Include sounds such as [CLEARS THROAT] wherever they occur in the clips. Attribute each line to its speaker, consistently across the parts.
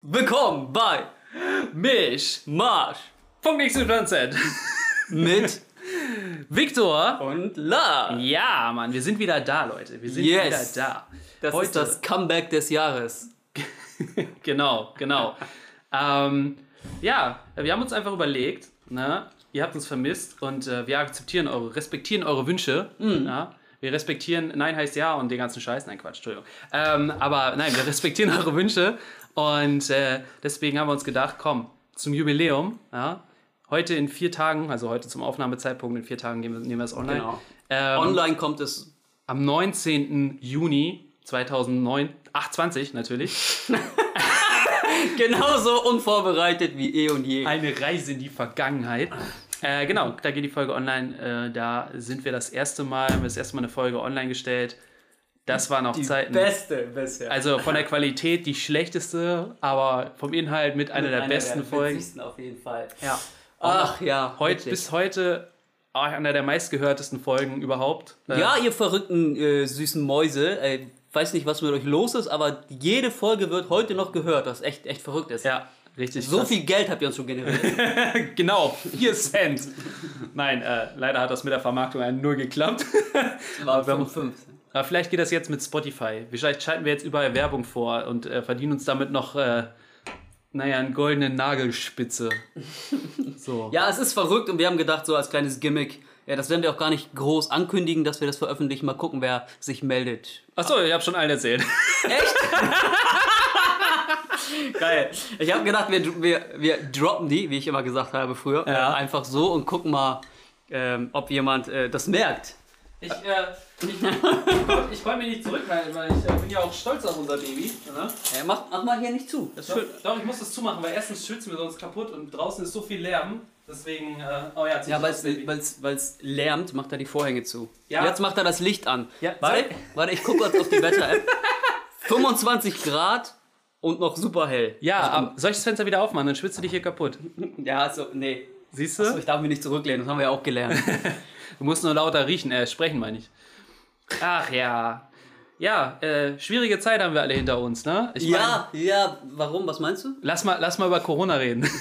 Speaker 1: Willkommen bei
Speaker 2: Misch.
Speaker 1: Marsch
Speaker 2: Punkt XYZ.
Speaker 1: mit [LAUGHS]
Speaker 2: Viktor.
Speaker 1: und Lars.
Speaker 2: Ja, Mann, wir sind wieder da, Leute. Wir sind
Speaker 1: Yes.
Speaker 2: wieder da.
Speaker 1: Das
Speaker 2: Heute.
Speaker 1: ist das Comeback des Jahres. [LAUGHS]
Speaker 2: Genau, genau. ähm, ja, wir haben uns einfach überlegt, ne? ihr habt uns vermisst und äh, wir akzeptieren eure, respektieren eure Wünsche. Ja? Wir respektieren, nein heißt ja und den ganzen Scheiß, nein Quatsch, Entschuldigung. Ähm, aber nein, wir respektieren [LAUGHS] eure Wünsche und äh, deswegen haben wir uns gedacht, komm, zum Jubiläum, ja? heute in vier Tagen, also heute zum Aufnahmezeitpunkt, in vier Tagen nehmen wir, nehmen wir es online.
Speaker 1: Genau.
Speaker 2: Ähm,
Speaker 1: Online kommt es.
Speaker 2: Am 19. Juni 2009, ach 20 natürlich, [LAUGHS]
Speaker 1: Genauso unvorbereitet wie eh und je.
Speaker 2: Eine Reise in die Vergangenheit. Äh, genau, da geht die Folge online. Äh, da sind wir das erste Mal, haben wir das erste Mal eine Folge online gestellt. Das waren auch
Speaker 1: Die
Speaker 2: Zeiten.
Speaker 1: beste bisher.
Speaker 2: Also von der [LAUGHS] Qualität die schlechteste, aber vom Inhalt mit einer der
Speaker 1: Einer
Speaker 2: besten Folgen.
Speaker 1: witzigsten auf jeden Fall.
Speaker 2: Ja.
Speaker 1: Ach ja.
Speaker 2: Heute, bis heute auch einer der meistgehörtesten Folgen überhaupt. Äh,
Speaker 1: Ja, ihr verrückten äh, süßen Mäuse. Äh, weiß nicht, was mit euch los ist, aber jede Folge wird heute noch gehört, was echt, echt verrückt ist.
Speaker 2: ja richtig.
Speaker 1: So
Speaker 2: krass.
Speaker 1: viel Geld habt ihr uns schon generiert. [LAUGHS]
Speaker 2: Genau, 4 Cent. Nein, äh, leider hat das mit der Vermarktung Null geklappt.
Speaker 1: War [LAUGHS]
Speaker 2: wir haben-
Speaker 1: 5.
Speaker 2: Aber vielleicht geht das jetzt mit Spotify. Vielleicht schalten wir jetzt überall Werbung vor und äh, verdienen uns damit noch, äh, naja, einen goldenen Nagelspitze. [LAUGHS] So.
Speaker 1: Ja, es ist verrückt und wir haben gedacht, so als kleines Gimmick, ja, das werden wir auch gar nicht groß ankündigen, dass wir das veröffentlichen. Mal gucken, wer sich meldet.
Speaker 2: Achso, ich habe schon allen erzählt. [LAUGHS]
Speaker 1: Geil. Ich habe gedacht, wir, wir, wir droppen die, wie ich immer gesagt habe früher,
Speaker 2: Ja.
Speaker 1: äh, einfach so und gucken mal, ähm, ob jemand äh, das merkt.
Speaker 2: Ich, äh, ich, ich, konnte mich nicht zurückhalten, weil ich äh, bin ja auch stolz auf unser Baby. Ne?
Speaker 1: Äh, mach, mach mal hier nicht zu. Das ist
Speaker 2: Doch,
Speaker 1: schön.
Speaker 2: doch, ich muss das zumachen, weil erstens schützen wir sonst kaputt und draußen ist so viel Lärm. Deswegen, äh, oh ja,
Speaker 1: Ja, weil es lärmt, macht er die Vorhänge zu.
Speaker 2: Ja.
Speaker 1: Jetzt macht er das Licht an.
Speaker 2: Ja,
Speaker 1: warte, warte, ich gucke kurz auf die Wetter-App. [LAUGHS] 25 Grad und noch super hell.
Speaker 2: Ja, aber soll ich das Fenster wieder aufmachen? Dann schwitzt du dich hier kaputt.
Speaker 1: Ja, also, nee.
Speaker 2: Siehst du?
Speaker 1: Achso, ich darf mich nicht zurücklehnen, das haben wir ja auch gelernt. [LAUGHS]
Speaker 2: Du musst nur lauter riechen, äh, sprechen meine ich. Ach ja. Ja, äh, schwierige Zeit haben wir alle hinter uns, ne? Ich mein,
Speaker 1: ja, ja, warum? Was meinst du?
Speaker 2: lass mal, lass mal über Corona reden. [LAUGHS]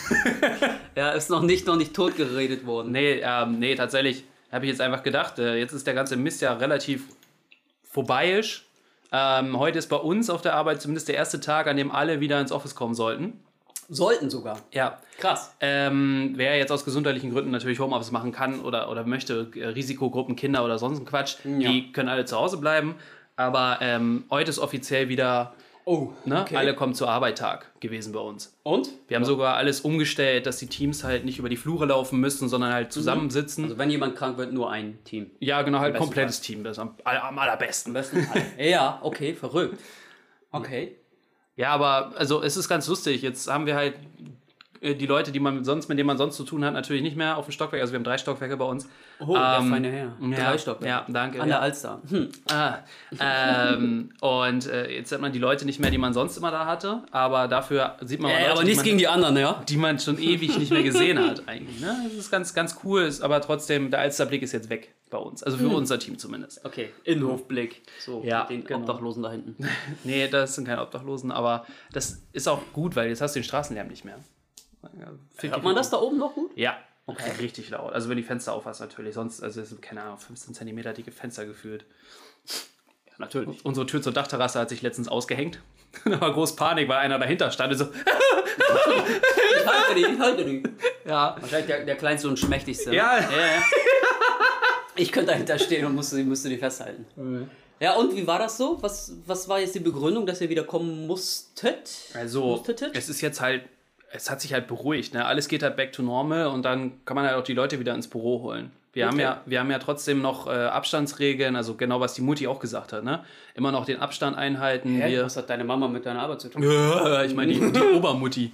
Speaker 1: Ja, ist noch nicht, noch nicht tot geredet worden.
Speaker 2: nee, ähm, nee, tatsächlich habe ich jetzt einfach gedacht, äh, jetzt ist der ganze Mist ja relativ vorbeiisch. Ähm, heute ist bei uns auf der Arbeit zumindest der erste Tag, an dem alle wieder ins Office kommen sollten.
Speaker 1: Sollten sogar.
Speaker 2: Ja.
Speaker 1: Krass.
Speaker 2: Ähm, wer jetzt aus gesundheitlichen Gründen natürlich Homeoffice machen kann oder, oder möchte, äh, Risikogruppen, Kinder oder sonst ein Quatsch,
Speaker 1: Ja.
Speaker 2: die können alle zu Hause bleiben. Aber ähm, heute ist offiziell wieder,
Speaker 1: Oh,
Speaker 2: ne,
Speaker 1: okay.
Speaker 2: alle kommen zur Arbeit Tag gewesen bei uns.
Speaker 1: Und?
Speaker 2: Wir haben sogar alles umgestellt, dass die Teams halt nicht über die Flure laufen müssen, sondern halt zusammensitzen.
Speaker 1: Also wenn jemand krank wird, nur ein Team.
Speaker 2: ja, genau, halt komplettes Team, das am, am allerbesten.
Speaker 1: Am besten alle. [LAUGHS] ja, okay, verrückt. Okay.
Speaker 2: Ja, aber also es ist ganz lustig. Jetzt haben wir halt die Leute, die man sonst, mit denen man sonst zu tun hat, natürlich nicht mehr auf dem Stockwerk. Also wir haben drei Stockwerke bei uns.
Speaker 1: Oh, der
Speaker 2: Ähm,
Speaker 1: feine Herr.
Speaker 2: Ja,
Speaker 1: Drei Stockwerke.
Speaker 2: Ja, danke.
Speaker 1: An
Speaker 2: ja.
Speaker 1: der Alster. Hm.
Speaker 2: Ah, ähm, [LAUGHS] und äh, jetzt hat man die Leute nicht mehr, die man sonst immer da hatte, aber dafür sieht man
Speaker 1: Äh,
Speaker 2: Leute,
Speaker 1: aber nichts
Speaker 2: man,
Speaker 1: gegen die anderen, ja?
Speaker 2: die man schon ewig nicht mehr gesehen hat eigentlich. Ne? Das ist ganz, ganz cool, ist, aber trotzdem, der Alsterblick ist jetzt weg bei uns, also für unser Team zumindest.
Speaker 1: Okay, Innenhofblick. So,
Speaker 2: Ja,
Speaker 1: den
Speaker 2: genau.
Speaker 1: Obdachlosen da hinten. [LAUGHS]
Speaker 2: Nee, das sind keine Obdachlosen, aber das ist auch gut, weil jetzt hast du den Straßenlärm nicht mehr. Find
Speaker 1: Hört man das da oben noch gut?
Speaker 2: Ja, richtig laut. Also wenn die Fenster auf hast natürlich, sonst, also es sind, keine Ahnung, 15 cm dicke Fenster gefühlt.
Speaker 1: Ja, natürlich.
Speaker 2: Unsere Tür zur Dachterrasse hat sich letztens ausgehängt. [LAUGHS] da war groß Panik, weil einer dahinter stand und so,
Speaker 1: Ich halte die, ich halte die. [LAUGHS]
Speaker 2: ja.
Speaker 1: Wahrscheinlich der, der kleinste und schmächtigste.
Speaker 2: Ja.
Speaker 1: ja, ja. Ich könnte dahinter stehen und musste, müsste die festhalten. Ja, und wie war das so? Was, was war jetzt die Begründung, dass ihr wieder kommen musstet?
Speaker 2: Also,
Speaker 1: Musstet?
Speaker 2: es ist jetzt halt, es hat sich halt beruhigt. Ne? Alles geht halt back to normal und dann kann man halt auch die Leute wieder ins Büro holen. Wir, haben,
Speaker 1: Okay.
Speaker 2: ja, wir haben ja trotzdem noch äh, Abstandsregeln, also genau was die Mutti auch gesagt hat. Ne? Immer noch den Abstand einhalten.
Speaker 1: Hä?
Speaker 2: Wir,
Speaker 1: Was hat deine Mama mit deiner Arbeit zu tun? [LAUGHS]
Speaker 2: ich meine, die, die [LAUGHS] Obermutti.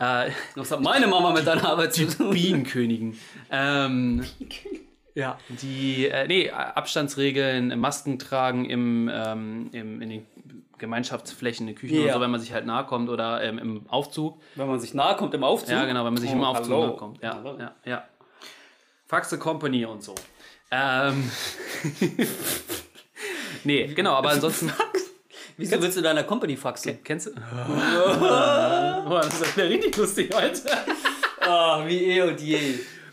Speaker 2: Äh,
Speaker 1: Was hat meine Mama mit deiner Arbeit zu tun?
Speaker 2: Bienenkönigin. Ähm, ja. Die, äh, nee, Abstandsregeln, Masken tragen im, ähm, im, in den Gemeinschaftsflächen, in den Küchen
Speaker 1: Ja.
Speaker 2: oder so, wenn man sich halt nahe kommt oder ähm, im Aufzug.
Speaker 1: Wenn man sich nahe kommt im Aufzug?
Speaker 2: Ja, genau, wenn man sich
Speaker 1: Oh,
Speaker 2: im Aufzug
Speaker 1: hallo.
Speaker 2: nahe kommt. Ja,
Speaker 1: Hallo.
Speaker 2: ja, ja. Faxe Company und so. Ähm, [LAUGHS] nee, genau, aber ansonsten.
Speaker 1: Wieso willst du deiner Company faxen?
Speaker 2: Kennst du? [LAUGHS] [LAUGHS] Boah, das ist ja richtig lustig heute.
Speaker 1: oh, wie eh und je.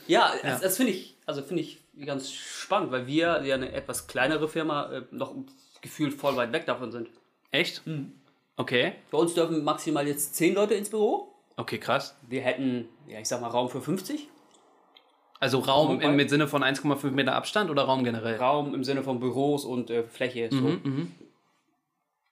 Speaker 1: Ja, ja. das, das finde ich, also finde ich ganz spannend, weil wir ja eine etwas kleinere Firma äh, noch gefühlt voll weit weg davon sind.
Speaker 2: Echt? Mhm. Okay.
Speaker 1: Bei uns dürfen maximal jetzt 10 Leute ins Büro.
Speaker 2: Okay, krass.
Speaker 1: Wir hätten, ja, ich sag mal, Raum für 50.
Speaker 2: Also Raum im, mit Sinne von 1,5 Meter Abstand oder Raum generell?
Speaker 1: Raum im Sinne von Büros und äh, Fläche. So. Mhm, mhm.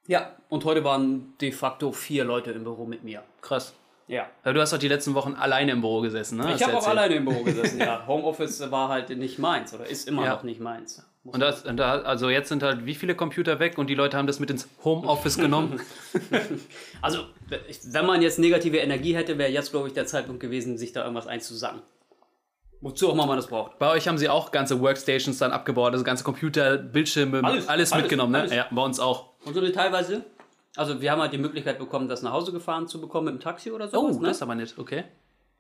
Speaker 1: Ja, und heute waren de facto vier Leute im Büro mit mir.
Speaker 2: Krass.
Speaker 1: Ja.
Speaker 2: Weil du hast doch die letzten Wochen alleine im Büro gesessen, ne?
Speaker 1: Ich habe auch alleine im Büro gesessen, [LAUGHS] ja. Homeoffice war halt nicht meins oder ist immer ja. noch nicht meins.
Speaker 2: Und, das, und da, also jetzt sind halt wie viele Computer weg und die Leute haben das mit ins Homeoffice [LAUGHS] genommen? [LAUGHS]
Speaker 1: also, wenn man jetzt negative Energie hätte, wäre jetzt, glaube ich, der Zeitpunkt gewesen, sich da irgendwas einzusagen. Wozu auch immer man das braucht.
Speaker 2: Bei euch haben sie auch ganze Workstations dann abgebaut, also ganze Computer, Bildschirme, alles, alles, alles mitgenommen, ne? Alles. Ja, bei uns auch.
Speaker 1: Und so teilweise also wir haben halt die Möglichkeit bekommen, das nach Hause gefahren zu bekommen mit dem Taxi oder so.
Speaker 2: Oh, ne? das ist aber nicht, okay.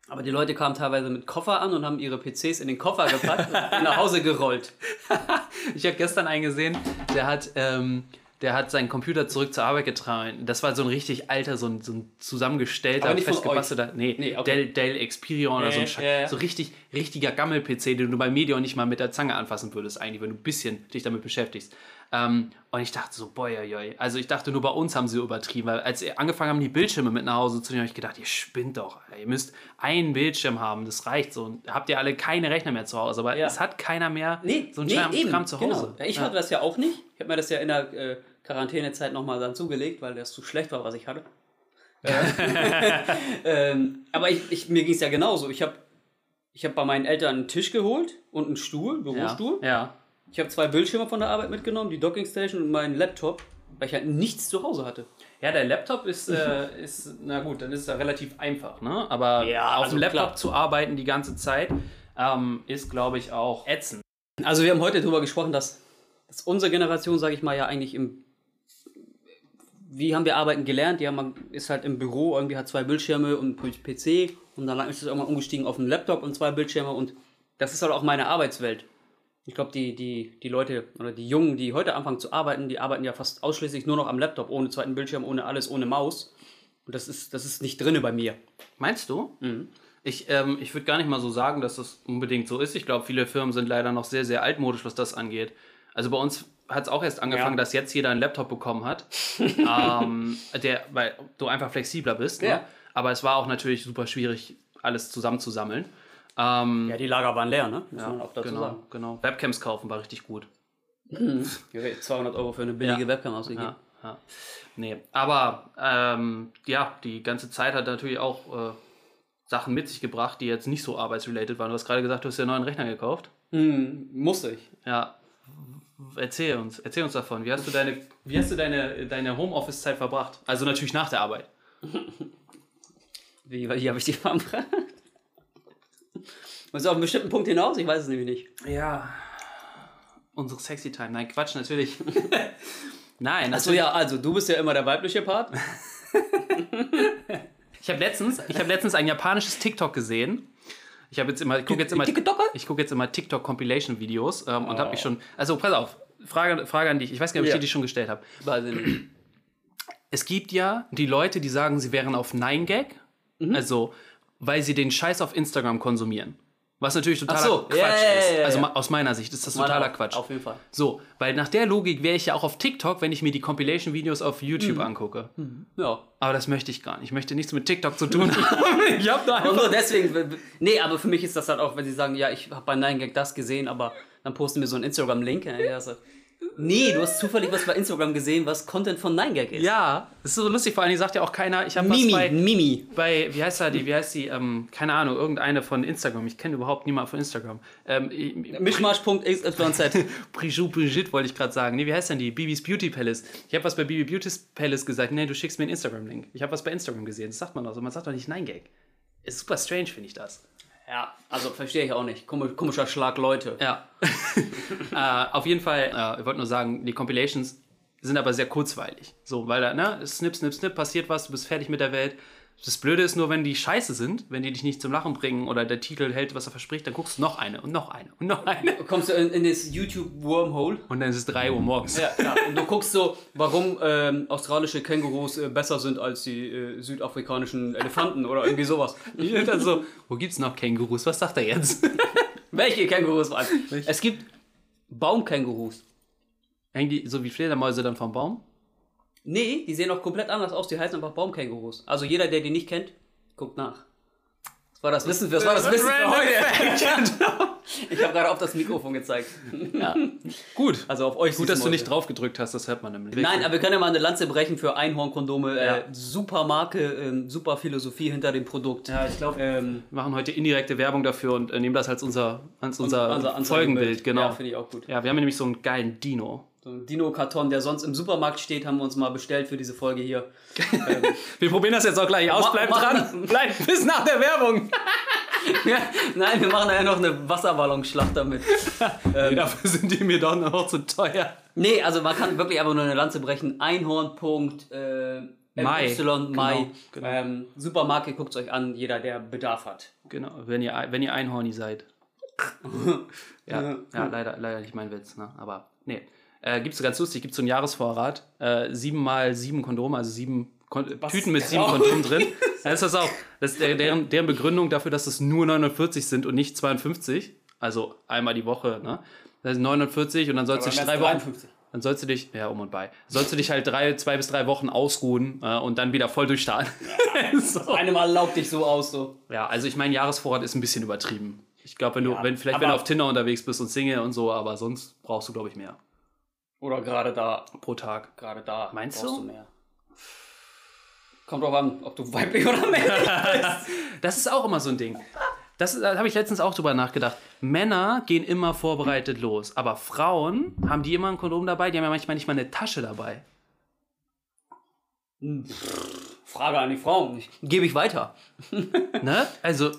Speaker 1: Aber die Leute kamen teilweise mit Koffer an und haben ihre PCs in den Koffer gepackt und nach Hause gerollt. [LAUGHS]
Speaker 2: ich habe gestern einen gesehen, der hat, ähm, der hat seinen Computer zurück zur Arbeit getragen. Das war so ein richtig alter, so ein, so ein zusammengestellter, festgebastelter, nee, nee okay. Dell, Dell Experion oder so ein ja, ja. so richtig, richtiger Gammel-PC, den du bei Medion nicht mal mit der Zange anfassen würdest, eigentlich, wenn du ein bisschen dich damit beschäftigst. Ähm, und ich dachte so, boy, boy, also ich dachte nur bei uns haben sie übertrieben, weil als sie angefangen haben, die Bildschirme mit nach Hause zu nehmen, habe ich gedacht, ihr spinnt doch, Alter. ihr müsst einen Bildschirm haben, das reicht so. Und habt ihr alle keine Rechner mehr zu Hause, aber ja. es hat keiner mehr
Speaker 1: nee, so einen nee, Kram zu Hause. Genau. Ich ja. hatte das ja auch nicht. Ich habe mir das ja in der äh, Quarantänezeit nochmal dann zugelegt, weil das zu schlecht war, was ich hatte. [LAUGHS] ähm, aber ich, ich, mir ging es ja genauso. Ich habe ich hab bei meinen Eltern einen Tisch geholt und einen Stuhl, Bürostuhl.
Speaker 2: Ja. Ja.
Speaker 1: Ich habe zwei Bildschirme von der Arbeit mitgenommen, die Dockingstation und meinen Laptop, weil ich halt nichts zu Hause hatte.
Speaker 2: Ja, der Laptop ist, äh, ist na gut, dann ist er relativ einfach, ne? Aber ja, auf also dem Laptop klar. zu arbeiten die ganze Zeit ähm, ist, glaube ich, auch ätzend.
Speaker 1: Also wir haben heute darüber gesprochen, dass, dass unsere Generation, sage ich mal, ja eigentlich im wie haben wir arbeiten gelernt? Ja, man ist halt im Büro, irgendwie hat zwei Bildschirme und PC und dann ist es irgendwann umgestiegen auf einen Laptop und zwei Bildschirme und das ist halt auch meine Arbeitswelt ich glaube, die, die, die Leute oder die Jungen, die heute anfangen zu arbeiten, die arbeiten ja fast ausschließlich nur noch am Laptop, ohne zweiten Bildschirm, ohne alles, ohne Maus. Und das ist, das ist nicht drinne bei mir.
Speaker 2: Meinst du? Mhm. Ich, ähm, ich würde gar nicht mal so sagen, dass das unbedingt so ist. Ich glaube, viele Firmen sind leider noch sehr, sehr altmodisch, was das angeht. Also bei uns hat es auch erst angefangen, ja. dass jetzt jeder einen Laptop bekommen hat, [LAUGHS] ähm, der, weil du einfach flexibler bist. Ne? Ja. Aber es war auch natürlich super schwierig, alles zusammenzusammeln.
Speaker 1: Ähm, ja, die Lager waren leer, ne?
Speaker 2: Muss ja, man auch dazu genau, sagen. genau. Webcams kaufen war richtig gut.
Speaker 1: Mhm. 200 Euro für eine billige ja. Webcam ausgegeben. Ja,
Speaker 2: ja. Nee, aber ähm, ja, die ganze Zeit hat natürlich auch äh, Sachen mit sich gebracht, die jetzt nicht so arbeitsrelated waren. Du hast gerade gesagt, du hast ja einen neuen Rechner gekauft.
Speaker 1: Mhm, musste ich.
Speaker 2: Ja. Erzähl uns, erzähl uns davon. Wie hast du deine, wie hast du deine, deine Homeoffice-Zeit verbracht? Also natürlich nach der Arbeit. [LAUGHS]
Speaker 1: wie, wie habe ich die verbracht? [LAUGHS] Muss auf einen bestimmten Punkt hinaus? Ich weiß es nämlich nicht.
Speaker 2: Ja. Unsere Sexy Time. Nein, Quatsch, natürlich. [LAUGHS] Nein.
Speaker 1: Achso, ja, also du bist ja immer der weibliche Part. [LAUGHS]
Speaker 2: ich habe letztens, hab letztens ein japanisches TikTok gesehen. Ich habe jetzt immer, ich gucke jetzt immer, ich gucke jetzt immer TikTok Compilation Videos ähm, und oh. habe mich schon, also pass auf, Frage, Frage an dich. Ich weiß gar nicht, ob ich ja. dir die schon gestellt habe. Es gibt ja die Leute, die sagen, sie wären auf 9gag, mhm. also weil sie den Scheiß auf Instagram konsumieren. Was natürlich totaler so, Quatsch yeah, yeah, yeah, ist. Also aus meiner Sicht ist das totaler Quatsch.
Speaker 1: Auf jeden Fall.
Speaker 2: So, weil nach der Logik wäre ich ja auch auf TikTok, wenn ich mir die Compilation-Videos auf YouTube mhm. angucke.
Speaker 1: Mhm. Ja.
Speaker 2: Aber das möchte ich gar nicht. Ich möchte nichts mit TikTok zu tun [LAUGHS] haben.
Speaker 1: ich hab da einfach... Und nur deswegen... Nee, aber für mich ist das halt auch, wenn sie sagen, ja, ich habe bei 9gag das gesehen, aber dann posten wir so einen Instagram-Link. Ja, Nee, du hast zufällig was bei Instagram gesehen, was Content von 9gag ist.
Speaker 2: Ja, das ist so lustig, vor allem sagt ja auch keiner, ich habe
Speaker 1: was
Speaker 2: bei...
Speaker 1: Mimi.
Speaker 2: Bei, wie heißt die, wie heißt die, ähm, keine Ahnung, irgendeine von Instagram, ich kenne überhaupt niemanden von Instagram. Ähm,
Speaker 1: Mischmasch.xyz.
Speaker 2: Prijou [LAUGHS] Brigitte wollte ich gerade sagen. Nee, wie heißt denn die? Bibis Beauty Palace. Ich habe was bei Bibi Beauty Palace gesagt, nee, du schickst mir einen Instagram-Link. Ich habe was bei Instagram gesehen, das sagt man doch so, man sagt doch nicht 9gag. Ist super strange, finde ich das.
Speaker 1: Ja, also verstehe ich auch nicht. Komischer Schlag Leute.
Speaker 2: Ja. [LAUGHS] äh, auf jeden Fall, äh, ich wollte nur sagen, die Compilations sind aber sehr kurzweilig. So, weil da, ne, snip, snip, snip, passiert was, du bist fertig mit der Welt. Das Blöde ist nur, wenn die scheiße sind, wenn die dich nicht zum Lachen bringen oder der Titel hält, was er verspricht, dann guckst du noch eine und noch eine und noch eine.
Speaker 1: Kommst du in, in das YouTube-Wormhole?
Speaker 2: Und dann ist es 3 Uhr morgens.
Speaker 1: Ja, ja. Und du guckst so, warum ähm, australische Kängurus äh, besser sind als die äh, südafrikanischen Elefanten oder irgendwie sowas.
Speaker 2: Und dann so, wo gibt's noch Kängurus? Was sagt er jetzt? [LAUGHS]
Speaker 1: Welche Kängurus waren? Es gibt Baumkängurus.
Speaker 2: Hängen die so wie Fledermäuse dann vom Baum?
Speaker 1: Nee, die sehen auch komplett anders aus. Die heißen einfach Baumkängurus. Also jeder, der die nicht kennt, guckt nach. Das war das Wissen, das war das Wissen für heute. [LAUGHS] [LAUGHS] Ich habe gerade auf das Mikrofon gezeigt.
Speaker 2: Ja. Gut.
Speaker 1: Also auf euch.
Speaker 2: Gut, dass du nicht drauf gedrückt hast, das hört man nämlich.
Speaker 1: Nein, aber wir können ja mal eine Lanze brechen für Einhornkondome.
Speaker 2: Ja.
Speaker 1: Äh, super Marke, ähm, super Philosophie hinter dem Produkt.
Speaker 2: Ja, ich glaube,
Speaker 1: Ähm,
Speaker 2: wir machen heute indirekte Werbung dafür und äh, nehmen das als unser, als unser
Speaker 1: unser.
Speaker 2: Folgenbild. Genau.
Speaker 1: Ja,
Speaker 2: Ja,
Speaker 1: finde ich auch gut.
Speaker 2: wir haben nämlich so einen geilen Dino.
Speaker 1: So ein Dino-Karton, der sonst im Supermarkt steht, haben wir uns mal bestellt für diese Folge hier. [LAUGHS]
Speaker 2: Wir probieren das jetzt auch gleich aus. Bleibt dran. Bleibt bis nach der Werbung. [LAUGHS]
Speaker 1: Nein, wir machen ja noch eine Wasserballonschlacht damit. [LAUGHS]
Speaker 2: Nee, dafür sind die mir doch noch zu teuer.
Speaker 1: Nee, also man kann wirklich einfach nur eine Lanze brechen. Einhorn. Äh,
Speaker 2: Mai.
Speaker 1: Y, Mai.
Speaker 2: Genau, genau.
Speaker 1: Ähm, Supermarke, guckt euch an, jeder, der Bedarf hat.
Speaker 2: Genau, wenn ihr, wenn ihr einhorny seid. ja, ja leider, leider nicht mein Witz, ne? aber nee. Äh, gibt's ganz lustig, gibt so einen Jahresvorrat, äh, sieben mal sieben Kondome, also sieben Kon Tüten mit sieben
Speaker 1: traurig.
Speaker 2: Kondomen drin. [LAUGHS] Da ist das auch, das ist der, deren, deren Begründung dafür, dass es nur 49 sind und nicht 52, also einmal die Woche, ne? Das sind 49 und dann sollst du dich drei Wochen, dann sollst du dich, ja, um und bei, sollst du dich halt drei, zwei bis drei Wochen ausruhen äh, und dann wieder voll durchstarten. [LAUGHS] so.
Speaker 1: Eine Mal laugt dich so aus, so.
Speaker 2: Ja, also ich meine, Jahresvorrat ist ein bisschen übertrieben. Ich glaube, wenn du,
Speaker 1: Ja,
Speaker 2: wenn, vielleicht wenn du auf Tinder unterwegs bist und Single und so, aber sonst brauchst du, glaube ich, mehr
Speaker 1: Oder gerade da.
Speaker 2: pro Tag.
Speaker 1: Gerade da.
Speaker 2: Meinst
Speaker 1: brauchst
Speaker 2: du?
Speaker 1: mehr. Kommt drauf an, ob du weiblich oder männlich bist. [LAUGHS]
Speaker 2: Das ist auch immer so ein Ding. Das da habe ich letztens auch drüber nachgedacht. Männer gehen immer vorbereitet los, aber Frauen haben die immer ein Kondom dabei, die haben ja manchmal nicht mal eine Tasche dabei.
Speaker 1: Frage an die Frauen. Gebe ich weiter. [LAUGHS]
Speaker 2: Ne? Also,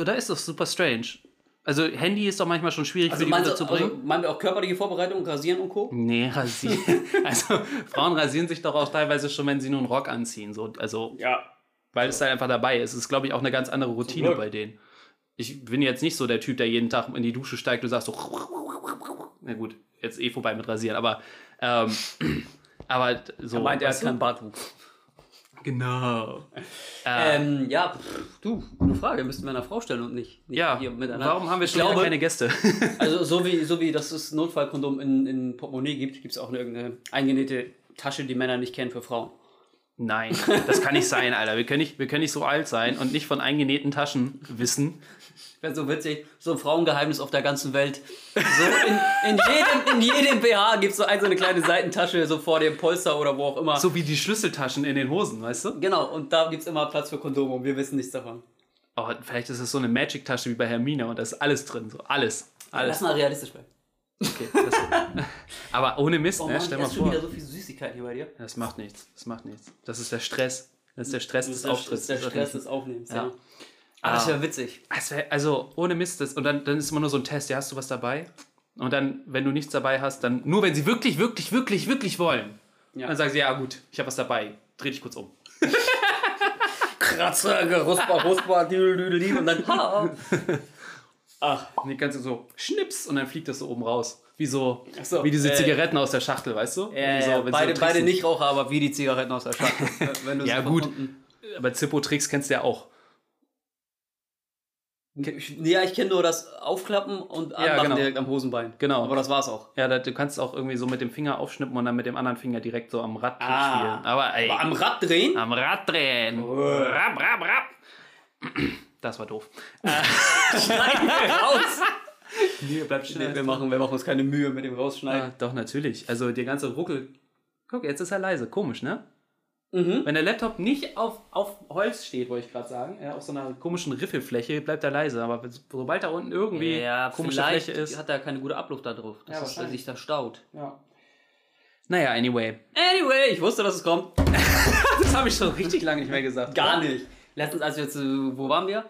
Speaker 2: oder ist das super strange? Also, Handy ist doch manchmal schon schwierig
Speaker 1: Also
Speaker 2: für die
Speaker 1: meinst, du,
Speaker 2: unterzubringen.
Speaker 1: also meinen wir auch körperliche Vorbereitung, Rasieren und Co.?
Speaker 2: Nee, rasieren. [LAUGHS] Also, Frauen rasieren sich doch auch teilweise schon, wenn sie nur einen Rock anziehen. So, also,
Speaker 1: Ja.
Speaker 2: weil es da einfach dabei ist. Es ist, glaube ich, auch eine ganz andere Routine bei denen. Ich bin jetzt nicht so der Typ, der jeden Tag in die Dusche steigt und sagt so. Na gut, jetzt eh vorbei mit Rasieren, aber. Ähm, aber so.
Speaker 1: Er meint, er hat keinen Bartwuchs.
Speaker 2: Genau. Äh,
Speaker 1: Ähm, ja, pff, du, gute Frage. Müssten wir einer Frau stellen und nicht, nicht
Speaker 2: ja,
Speaker 1: hier miteinander.
Speaker 2: warum haben wir
Speaker 1: Ich
Speaker 2: schon
Speaker 1: glaube,
Speaker 2: keine Gäste? [LAUGHS]
Speaker 1: Also so wie, so wie dass es Notfallkondom in, in Portemonnaie gibt, gibt es auch eine, irgendeine eingenähte Tasche, die Männer nicht kennen für Frauen.
Speaker 2: Nein, das kann nicht sein, Alter. Wir können nicht, wir können nicht so alt sein und nicht von eingenähten Taschen wissen.
Speaker 1: Wäre so witzig, so ein Frauengeheimnis auf der ganzen Welt. So in, in jedem, in jedem BH gibt es so, ein, so eine kleine Seitentasche, so vor dem Polster oder wo auch immer.
Speaker 2: So wie die Schlüsseltaschen in den Hosen, weißt du?
Speaker 1: Genau, und da gibt es immer Platz für Kondome und wir wissen nichts davon.
Speaker 2: Oh, vielleicht ist es so eine Magic-Tasche wie bei Hermine und da ist alles drin. So alles. Alles.
Speaker 1: Lass mal realistisch bleiben.
Speaker 2: Okay, das, aber ohne Mist,
Speaker 1: Oh
Speaker 2: ne?
Speaker 1: Mann,
Speaker 2: Stell
Speaker 1: da
Speaker 2: mal
Speaker 1: ist schon
Speaker 2: vor.
Speaker 1: wieder so viel Süßigkeit hier bei dir.
Speaker 2: Das macht nichts. Das macht nichts. Das ist der Stress. Das ist der Stress
Speaker 1: Das
Speaker 2: des
Speaker 1: ist der,
Speaker 2: Auftritts.
Speaker 1: ist der Stress des Aufnehmens, ja.
Speaker 2: Ja.
Speaker 1: Aber das
Speaker 2: Ah.
Speaker 1: wäre witzig.
Speaker 2: Wär, also ohne Mist. Das, und dann, dann ist immer nur so ein Test. Ja, hast du was dabei? Und dann, wenn du nichts dabei hast, dann nur wenn sie wirklich, wirklich, wirklich, wirklich wollen.
Speaker 1: Ja.
Speaker 2: Dann sagen sie, ja gut, ich habe was dabei. Dreh dich kurz um. [LAUGHS]
Speaker 1: Kratzer, gerusper, rusper, düdelüdeli und dann. [LAUGHS] Ach,
Speaker 2: Und die ganze so schnips und dann fliegt das so oben raus. Wie so,
Speaker 1: so,
Speaker 2: wie diese
Speaker 1: äh,
Speaker 2: Zigaretten aus der Schachtel, weißt du?
Speaker 1: äh,
Speaker 2: so,
Speaker 1: beide,
Speaker 2: so
Speaker 1: beide
Speaker 2: tricksen.
Speaker 1: Nichtraucher, aber wie die Zigaretten aus der Schachtel. [LAUGHS] Wenn du
Speaker 2: Ja gut, aber Zippo-Tricks kennst du ja auch.
Speaker 1: Ja, ich kenne nur das Aufklappen und Anmachen
Speaker 2: genau.
Speaker 1: direkt am Hosenbein.
Speaker 2: Genau.
Speaker 1: Aber das war's auch.
Speaker 2: Ja, du kannst auch irgendwie so mit dem Finger aufschnippen und dann mit dem anderen Finger direkt so am Rad
Speaker 1: Ah.
Speaker 2: spielen. Aber ey,
Speaker 1: Aber am Rad drehen?
Speaker 2: am Rad drehen. Rap, rap, rap. Das war doof. [LAUGHS]
Speaker 1: Schneiden wir raus.
Speaker 2: Nee, bleib
Speaker 1: Nee, wir, machen, wir machen uns keine Mühe mit dem Rausschneiden.
Speaker 2: Ah, doch, natürlich. Also der ganze Ruckel. Guck, jetzt ist er leise. Komisch, ne?
Speaker 1: Mhm.
Speaker 2: Wenn der Laptop nicht auf, auf Holz steht, wollte ich gerade sagen, ja, auf so einer komischen Riffelfläche, bleibt er leise. Aber sobald da unten irgendwie
Speaker 1: Ja,
Speaker 2: komische Fläche ist.
Speaker 1: hat er keine gute Abluft da drauf, dass
Speaker 2: Ja,
Speaker 1: es sich da staut.
Speaker 2: Ja. Naja, anyway.
Speaker 1: Anyway, ich wusste, dass es kommt. [LAUGHS]
Speaker 2: Das habe ich schon richtig lange nicht mehr gesagt.
Speaker 1: Gar nicht. Letztens, als wir zu, wo waren wir?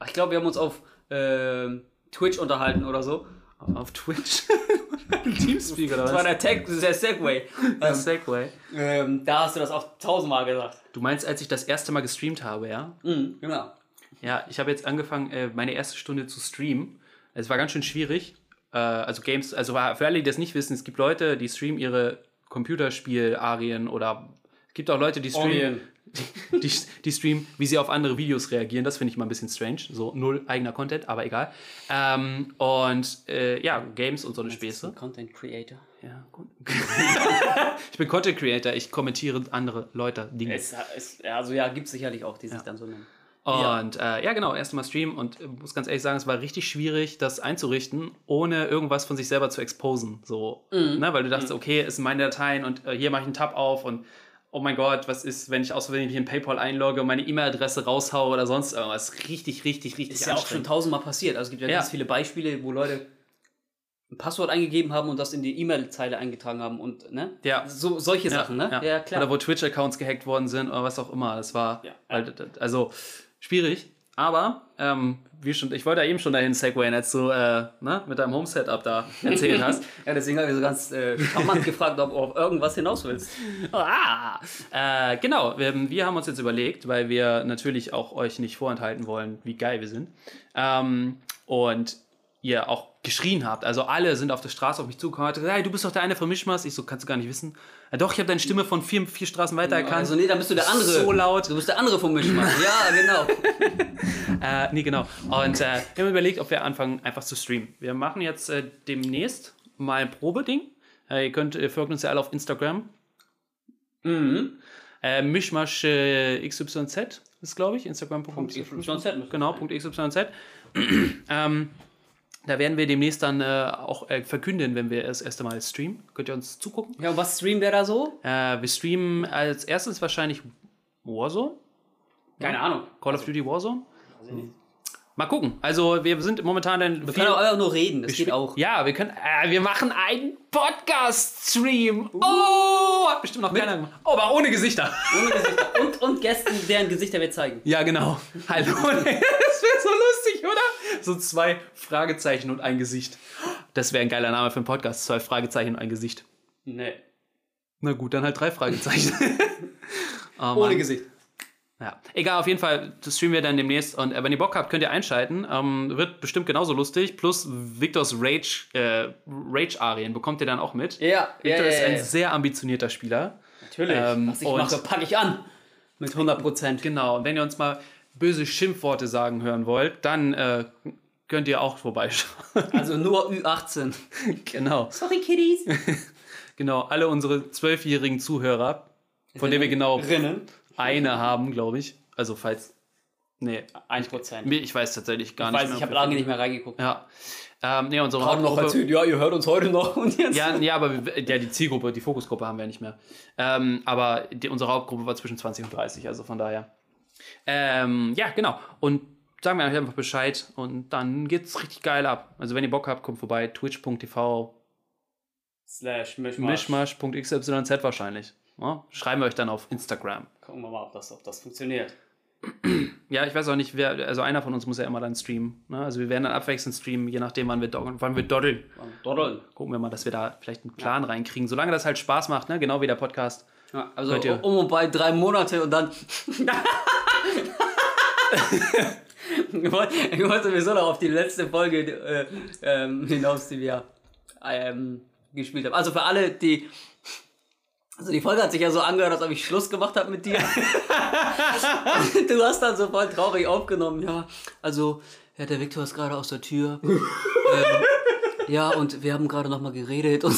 Speaker 1: Ach, ich glaube, wir haben uns auf ähm, Twitch unterhalten oder so.
Speaker 2: Auf Twitch? [LAUGHS] Teamspeak oder
Speaker 1: Das war
Speaker 2: was?
Speaker 1: der, Tag, das ist der Segway.
Speaker 2: Ähm, Segway.
Speaker 1: Ähm, da hast du das auch tausendmal gesagt.
Speaker 2: Du meinst, als ich das erste Mal gestreamt habe, ja?
Speaker 1: Mhm, genau.
Speaker 2: Ja, ich habe jetzt angefangen, äh, meine erste Stunde zu streamen. Es war ganz schön schwierig. Äh, also Games, also für alle, die das nicht wissen, es gibt Leute, die streamen ihre Computerspiel-Arien oder es gibt auch Leute, die streamen,
Speaker 1: Orien.
Speaker 2: Die, [LAUGHS] die, die streamen, wie sie auf andere Videos reagieren. Das finde ich mal ein bisschen strange. So null eigener Content, aber egal. Ähm, und äh, ja, Games und so eine Späße.
Speaker 1: Content Creator.
Speaker 2: Ja, gut. [LAUGHS] ich bin Content Creator, ich kommentiere andere Leute Dinge.
Speaker 1: Es, es, also ja, gibt es sicherlich auch, die sich dann so nennen.
Speaker 2: Und ja, äh, ja genau, erst mal streamen und äh, muss ganz ehrlich sagen, es war richtig schwierig, das einzurichten, ohne irgendwas von sich selber zu exposen. So, ne? Weil du dachtest, okay, es sind meine Dateien und äh, hier mache ich einen Tab auf und oh mein Gott, was ist, wenn ich mich in PayPal einlogge und meine E-Mail-Adresse raushaue oder sonst irgendwas. Richtig, richtig, richtig
Speaker 1: Ist ja auch schon tausendmal passiert. Also es gibt ja,
Speaker 2: Ja.
Speaker 1: ganz viele Beispiele, wo Leute ein Passwort eingegeben haben und das in die E-Mail-Zeile eingetragen haben und ne?
Speaker 2: Ja.
Speaker 1: So, solche Sachen, ne?
Speaker 2: Ja. Oder wo Twitch-Accounts gehackt worden sind oder was auch immer. Das war
Speaker 1: Ja.
Speaker 2: halt, also schwierig. Aber, ähm, wie schon, ich wollte ja eben schon dahin segwayen, als du äh, ne, mit deinem Home-Setup da erzählt hast. [LAUGHS]
Speaker 1: Ja, deswegen habe ich so ganz äh, charmant [LAUGHS] gefragt, ob du auf irgendwas hinaus willst.
Speaker 2: Ah, äh, genau, wir, wir haben uns jetzt überlegt, weil wir natürlich auch euch nicht vorenthalten wollen, wie geil wir sind. Ähm, und ihr auch geschrien habt. Also alle sind auf der Straße auf mich zugekommen und gesagt, hey, du bist doch der eine von Mischmas. Ich so, kannst du gar nicht wissen. Ja, doch, ich habe deine Stimme von vier, vier Straßen weiter erkannt.
Speaker 1: Also nee, dann bist du der andere.
Speaker 2: So laut.
Speaker 1: Du bist der andere vom Mischmasch. [LAUGHS] ja, genau.
Speaker 2: Äh, nee, genau. Und äh, wir haben überlegt, ob wir anfangen, einfach zu streamen. Wir machen jetzt äh, demnächst mal ein Probeding. Äh, ihr könnt, ihr folgt uns ja alle auf Instagram.
Speaker 1: Mhm.
Speaker 2: Äh, Mischmasch äh, XYZ ist, glaube ich, Instagram.com.
Speaker 1: XYZ.
Speaker 2: Genau, Punkt .xyz. [CLEARS THROAT] ähm, da werden wir demnächst dann äh, auch äh, verkünden, wenn wir das erste Mal streamen. Könnt ihr uns zugucken.
Speaker 1: Ja, und was streamt der da so?
Speaker 2: Äh, wir streamen als erstes wahrscheinlich Warzone.
Speaker 1: Keine Ahnung.
Speaker 2: Call of Duty Warzone. Mal gucken. Also wir sind momentan dann
Speaker 1: Wir können auch einfach nur reden, das geht auch.
Speaker 2: Ja, wir können. Äh, wir machen einen Podcast-Stream. Oh, hat bestimmt noch keiner gemacht. Oh, aber ohne Gesichter.
Speaker 1: Ohne Gesichter. Und, und Gästen, deren Gesichter wir zeigen.
Speaker 2: Ja, genau. Hallo. [LAUGHS] das wäre so lustig, oder? So zwei Fragezeichen und ein Gesicht. Das wäre ein geiler Name für einen Podcast. Zwei Fragezeichen und ein Gesicht.
Speaker 1: Nee.
Speaker 2: Na gut, dann halt drei Fragezeichen. [LAUGHS] oh,
Speaker 1: Ohne. Gesicht.
Speaker 2: Ja, egal, auf jeden Fall, das streamen wir dann demnächst. Und äh, wenn ihr Bock habt, könnt ihr einschalten. Ähm, wird bestimmt genauso lustig. Plus Victors Rage, äh, Rage-Arien bekommt ihr dann auch mit.
Speaker 1: Ja,
Speaker 2: Victor
Speaker 1: ja,
Speaker 2: ist
Speaker 1: ja,
Speaker 2: ein
Speaker 1: ja.
Speaker 2: sehr ambitionierter Spieler.
Speaker 1: Natürlich.
Speaker 2: Ähm,
Speaker 1: Was ich
Speaker 2: und-
Speaker 1: mache, packe ich an. Mit 100 Prozent.
Speaker 2: Genau, und wenn ihr uns mal böse Schimpfworte sagen hören wollt, dann äh, könnt ihr auch vorbeischauen.
Speaker 1: Also nur Ü18. [LAUGHS]
Speaker 2: genau,
Speaker 1: Sorry, Kiddies. [LAUGHS]
Speaker 2: genau. Alle unsere zwölfjährigen Zuhörer, von denen wir genau
Speaker 1: Rinnen.
Speaker 2: eine haben, glaube ich. Also falls, nee,
Speaker 1: 1 Prozent.
Speaker 2: ich weiß tatsächlich gar
Speaker 1: Ich
Speaker 2: nicht
Speaker 1: weiß,
Speaker 2: mehr.
Speaker 1: ich habe lange nicht mehr reingeguckt.
Speaker 2: Ja, ähm, nee, unsere
Speaker 1: Haben noch
Speaker 2: Hauptgruppe-
Speaker 1: erzählt, ja, ihr hört uns heute noch und jetzt.
Speaker 2: Ja, ja, aber wir- ja, die Zielgruppe, die Fokusgruppe haben wir nicht mehr. Ähm, aber die, unsere Hauptgruppe war zwischen 20 und 30, also von daher. Ähm, ja, genau. Und sagen wir euch einfach Bescheid und dann geht's richtig geil ab. Also wenn ihr Bock habt, kommt vorbei. Twitch.tv,
Speaker 1: Slash Mischmasch.
Speaker 2: mischmasch.xyz wahrscheinlich. Ja, schreiben wir euch dann auf Instagram.
Speaker 1: Gucken wir mal, ob das, ob das funktioniert.
Speaker 2: Ja, ich weiß auch nicht, wer, also einer von uns muss ja immer dann streamen. Ne? Also wir werden dann abwechselnd streamen, je nachdem, wann wir, wann wir doddeln.
Speaker 1: Doddeln.
Speaker 2: Gucken wir mal, dass wir da vielleicht einen Plan reinkriegen. Solange das halt Spaß macht, ne? genau wie der Podcast.
Speaker 1: Ja, also um und bei drei Monate und dann. [LAUGHS] [LAUGHS] [LAUGHS] ich wollte sowieso noch auf die letzte Folge äh, ähm, hinaus, die wir ähm, gespielt haben. Also für alle, die. Also die Folge hat sich ja so angehört, als ob ich Schluss gemacht habe mit dir. [LAUGHS] du hast dann so voll traurig aufgenommen, ja. Also, ja, der Viktor ist gerade aus der Tür. ähm, ja, und wir haben gerade noch mal geredet und.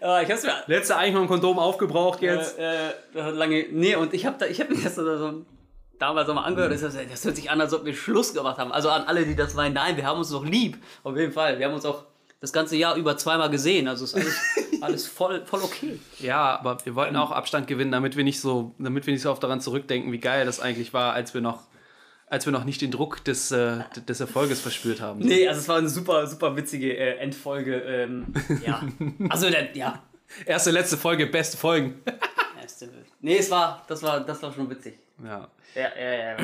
Speaker 1: ja, ich hab's mir
Speaker 2: Letzte Eichhorn-Kondom aufgebraucht jetzt.
Speaker 1: äh, äh, das hat lange. Nee, und ich habe da, ich habe mir das so, so damals nochmal angehört. Das, das hört sich an, als ob wir Schluss gemacht haben. Also an alle, die das meinen, nein, wir haben uns noch lieb. Auf jeden Fall. Wir haben uns auch das ganze Jahr über zweimal gesehen. Also ist alles, [LAUGHS] alles voll, voll okay.
Speaker 2: Ja, aber wir wollten auch Abstand gewinnen, damit wir nicht so, damit wir nicht so oft daran zurückdenken, wie geil das eigentlich war, als wir noch, als wir noch nicht den Druck des, äh, des Erfolges verspürt haben.
Speaker 1: Nee, also es war eine super, super witzige äh, Endfolge. Ähm, ja. Also, der, ja.
Speaker 2: Erste, letzte Folge, beste Folgen.
Speaker 1: Erste- Nee, es war, das war, das war schon witzig.
Speaker 2: Ja.
Speaker 1: Ja, ja, ja.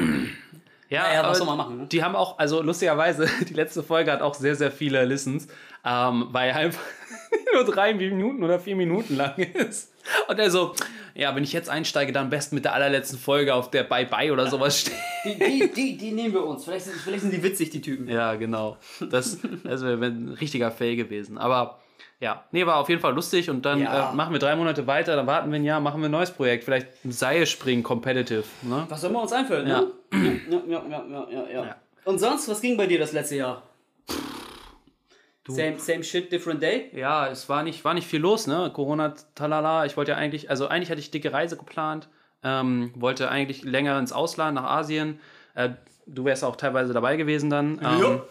Speaker 1: Ja, [CLEARS THROAT] ja, was
Speaker 2: aber
Speaker 1: soll man machen, ne?
Speaker 2: Die haben auch, also lustigerweise, [LAUGHS] die letzte Folge hat auch sehr, sehr viele Listens, ähm, weil einfach [LAUGHS] nur drei Minuten oder vier Minuten lang ist. Und er so, ja, wenn ich jetzt einsteige, dann am besten mit der allerletzten Folge, auf der Bye Bye oder sowas [LAUGHS] steht.
Speaker 1: Die, die, die, die nehmen wir uns. Vielleicht sind, vielleicht sind die witzig, die Typen.
Speaker 2: Ja, genau. Das, das wäre ein richtiger Fail gewesen. Aber ja, nee, war auf jeden Fall lustig und dann
Speaker 1: Ja.
Speaker 2: äh, machen wir drei Monate weiter, dann warten wir ein Jahr, machen wir ein neues Projekt. Vielleicht ein Seilspringen Competitive. Ne?
Speaker 1: Was soll man uns einfallen,
Speaker 2: Ja.
Speaker 1: ne? Ja, ja, ja, ja, ja, ja, ja.
Speaker 2: Ja.
Speaker 1: Und sonst, was ging bei dir das letzte Jahr? Same, same shit, different day?
Speaker 2: Ja, es war nicht, war nicht viel los, ne? Corona, talala. Ich wollte ja eigentlich, also eigentlich hatte ich dicke Reise geplant, ähm, wollte eigentlich länger ins Ausland, nach Asien. Äh, du wärst auch teilweise dabei gewesen dann. Ähm,
Speaker 1: Ja.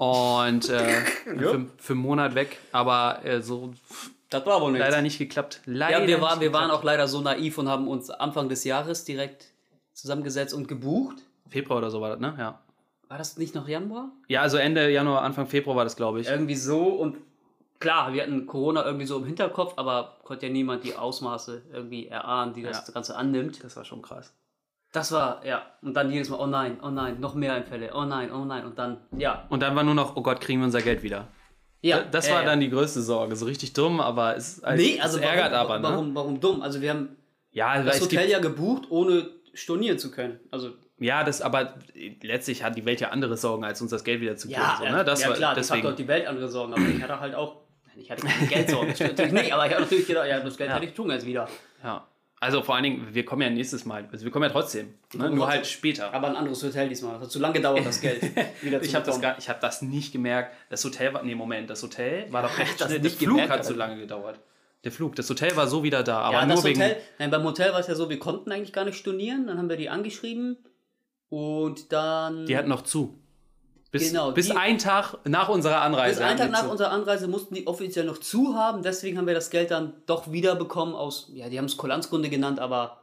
Speaker 2: Und äh, [LAUGHS] für, für einen Monat weg, aber äh, so
Speaker 1: Das war wohl nichts.
Speaker 2: leider nicht geklappt. Leider
Speaker 1: Ja, wir,
Speaker 2: nicht
Speaker 1: waren, wir waren auch leider so naiv und haben uns Anfang des Jahres direkt zusammengesetzt und gebucht.
Speaker 2: Februar oder so war das, ne? Ja.
Speaker 1: War das nicht noch Januar?
Speaker 2: Ja, also Ende Januar, Anfang Februar war das, glaube ich.
Speaker 1: Irgendwie so und klar, wir hatten Corona irgendwie so im Hinterkopf, aber konnte ja niemand die Ausmaße irgendwie erahnen, die das
Speaker 2: Ja.
Speaker 1: Ganze annimmt.
Speaker 2: Das war schon krass.
Speaker 1: Das war, ja. Und dann jedes Mal, oh nein, oh nein, noch mehr Einfälle, oh nein, oh nein. Und dann, ja.
Speaker 2: Und dann war nur noch, oh Gott, kriegen wir unser Geld wieder.
Speaker 1: ja
Speaker 2: Das
Speaker 1: ja,
Speaker 2: war
Speaker 1: ja.
Speaker 2: dann die größte Sorge. So richtig dumm, aber es, halt,
Speaker 1: Nee, also
Speaker 2: es ärgert
Speaker 1: warum,
Speaker 2: aber, ne?
Speaker 1: warum, warum dumm? Also wir haben
Speaker 2: Ja,
Speaker 1: das Hotel ja gebucht, ohne stornieren zu können. Also
Speaker 2: ja, das, aber letztlich hat die Welt ja andere Sorgen, als uns das Geld wieder zu geben.
Speaker 1: ja,
Speaker 2: so,
Speaker 1: ja,
Speaker 2: ne? das
Speaker 1: ja
Speaker 2: war,
Speaker 1: klar,
Speaker 2: deswegen.
Speaker 1: hatte auch die Welt andere Sorgen, aber ich hatte halt auch, ich hatte keine Geldsorgen, das [LAUGHS] natürlich nicht, aber ich habe natürlich gedacht, ja, das Geld hätte ich tun jetzt wieder.
Speaker 2: Ja. Also vor allen Dingen, wir kommen ja nächstes Mal. Also wir kommen ja trotzdem. Ne? Nur halt später.
Speaker 1: Aber ein anderes Hotel diesmal. Das hat zu lange gedauert, das Geld [LAUGHS]
Speaker 2: Ich habe das,
Speaker 1: bekommen.
Speaker 2: gar- ich hab das nicht gemerkt. Das Hotel war. Nee, Moment, das Hotel war doch [LAUGHS] recht schnell.
Speaker 1: nicht
Speaker 2: Der Flug
Speaker 1: gemerkt,
Speaker 2: hat zu lange gedauert. Der Flug. Das Hotel war so wieder da. Aber
Speaker 1: Ja,
Speaker 2: nur
Speaker 1: das
Speaker 2: wegen.
Speaker 1: Hotel, nein, beim Hotel war es ja so, wir konnten eigentlich gar nicht stornieren, dann haben wir die angeschrieben und dann
Speaker 2: Die hatten noch zu. Bis,
Speaker 1: Genau,
Speaker 2: bis
Speaker 1: die-
Speaker 2: einen Tag nach unserer Anreise.
Speaker 1: bis
Speaker 2: hatten
Speaker 1: Tag nach
Speaker 2: zu.
Speaker 1: unserer Anreise mussten die offiziell noch zu haben, deswegen haben wir das Geld dann doch wieder bekommen aus, ja, die haben es Kulanzgründe genannt, aber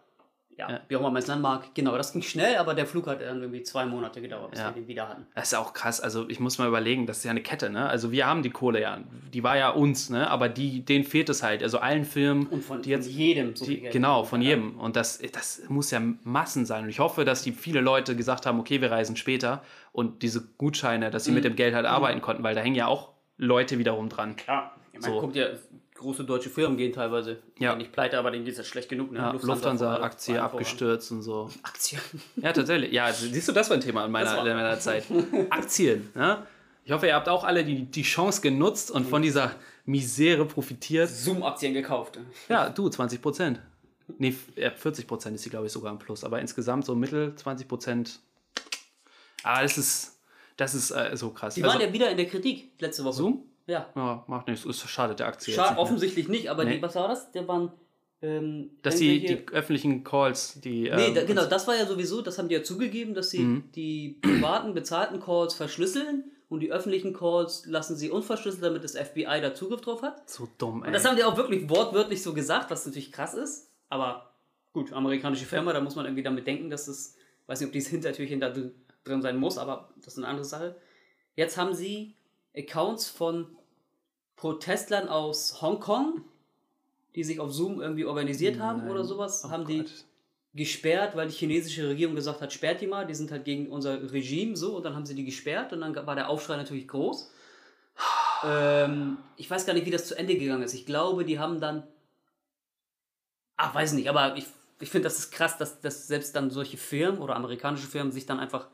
Speaker 1: ja,
Speaker 2: Ja.
Speaker 1: wie auch immer man es nennen mag. Genau, das ging schnell, aber der Flug hat dann irgendwie zwei Monate gedauert, bis
Speaker 2: Ja.
Speaker 1: wir den wieder hatten.
Speaker 2: Das ist auch krass. Also ich muss mal überlegen, das ist ja eine Kette, ne? Also wir haben die Kohle ja. Die war ja uns, ne? Aber die, denen fehlt es halt. Also allen Firmen,
Speaker 1: Und von,
Speaker 2: die jetzt
Speaker 1: von jedem so
Speaker 2: Die,
Speaker 1: viel Geld.
Speaker 2: genau, von jedem. Und das, das muss ja Massen sein. Und ich hoffe, dass die viele Leute gesagt haben, okay, wir reisen später. Und diese Gutscheine, dass sie
Speaker 1: Mhm.
Speaker 2: mit dem Geld halt arbeiten konnten, weil da hängen ja auch Leute wiederum dran.
Speaker 1: Ja, ich meine,
Speaker 2: So.
Speaker 1: guckt ja, große deutsche Firmen gehen teilweise.
Speaker 2: Ja.
Speaker 1: Ja. Nicht pleite, aber denen geht es ja schlecht genug. Ne?
Speaker 2: Ja, Lufthansa-Aktie
Speaker 1: voran.
Speaker 2: abgestürzt und so. [LAUGHS]
Speaker 1: Aktien.
Speaker 2: Ja, tatsächlich. Ja, siehst du, das war ein Thema in meiner, in meiner Zeit. [LAUGHS] Aktien. Ne? Ich hoffe, ihr habt auch alle die, die Chance genutzt und von dieser Misere profitiert.
Speaker 1: Zoom-Aktien gekauft.
Speaker 2: Ja, du, 20 Prozent. Nee, f- ja, 40 Prozent ist sie, glaube ich, sogar im Plus. Aber insgesamt so Mittel 20 Prozent. Aber das ist, das ist äh, so krass.
Speaker 1: Die
Speaker 2: Also,
Speaker 1: waren ja wieder in der Kritik letzte Woche.
Speaker 2: Zoom?
Speaker 1: Ja.
Speaker 2: Ja, macht nichts. Ist schade der Aktie.
Speaker 1: Schade,
Speaker 2: nicht mehr.
Speaker 1: offensichtlich nicht, aber
Speaker 2: Nee.
Speaker 1: die, was war das? Der waren. Ähm,
Speaker 2: Dass die,
Speaker 1: irgendwelche-
Speaker 2: die öffentlichen Calls, die.
Speaker 1: Nee,
Speaker 2: ähm,
Speaker 1: da, genau, das war ja sowieso, das haben die ja zugegeben, dass sie
Speaker 2: Mhm.
Speaker 1: die privaten, bezahlten Calls verschlüsseln und die öffentlichen Calls lassen sie unverschlüsselt, damit das FBI da Zugriff drauf hat.
Speaker 2: So dumm, ey.
Speaker 1: Und das haben die auch wirklich wortwörtlich so gesagt, was natürlich krass ist. Aber gut, amerikanische Firma, da muss man irgendwie damit denken, dass es, weiß nicht, ob dieses Hintertürchen da drin sein muss, aber das ist eine andere Sache. Jetzt haben sie Accounts von Protestlern aus Hongkong, die sich auf Zoom irgendwie organisiert haben
Speaker 2: Nein.
Speaker 1: oder sowas,
Speaker 2: Oh
Speaker 1: haben die
Speaker 2: Gott.
Speaker 1: gesperrt, weil die chinesische Regierung gesagt hat, sperrt die mal, die sind halt gegen unser Regime so und dann haben sie die gesperrt und dann war der Aufschrei natürlich groß. Ähm, ich weiß gar nicht, wie das zu Ende gegangen ist. Ich glaube, die haben dann. Ach, weiß nicht, aber ich, ich finde, das ist krass, dass, dass selbst dann solche Firmen oder amerikanische Firmen sich dann einfach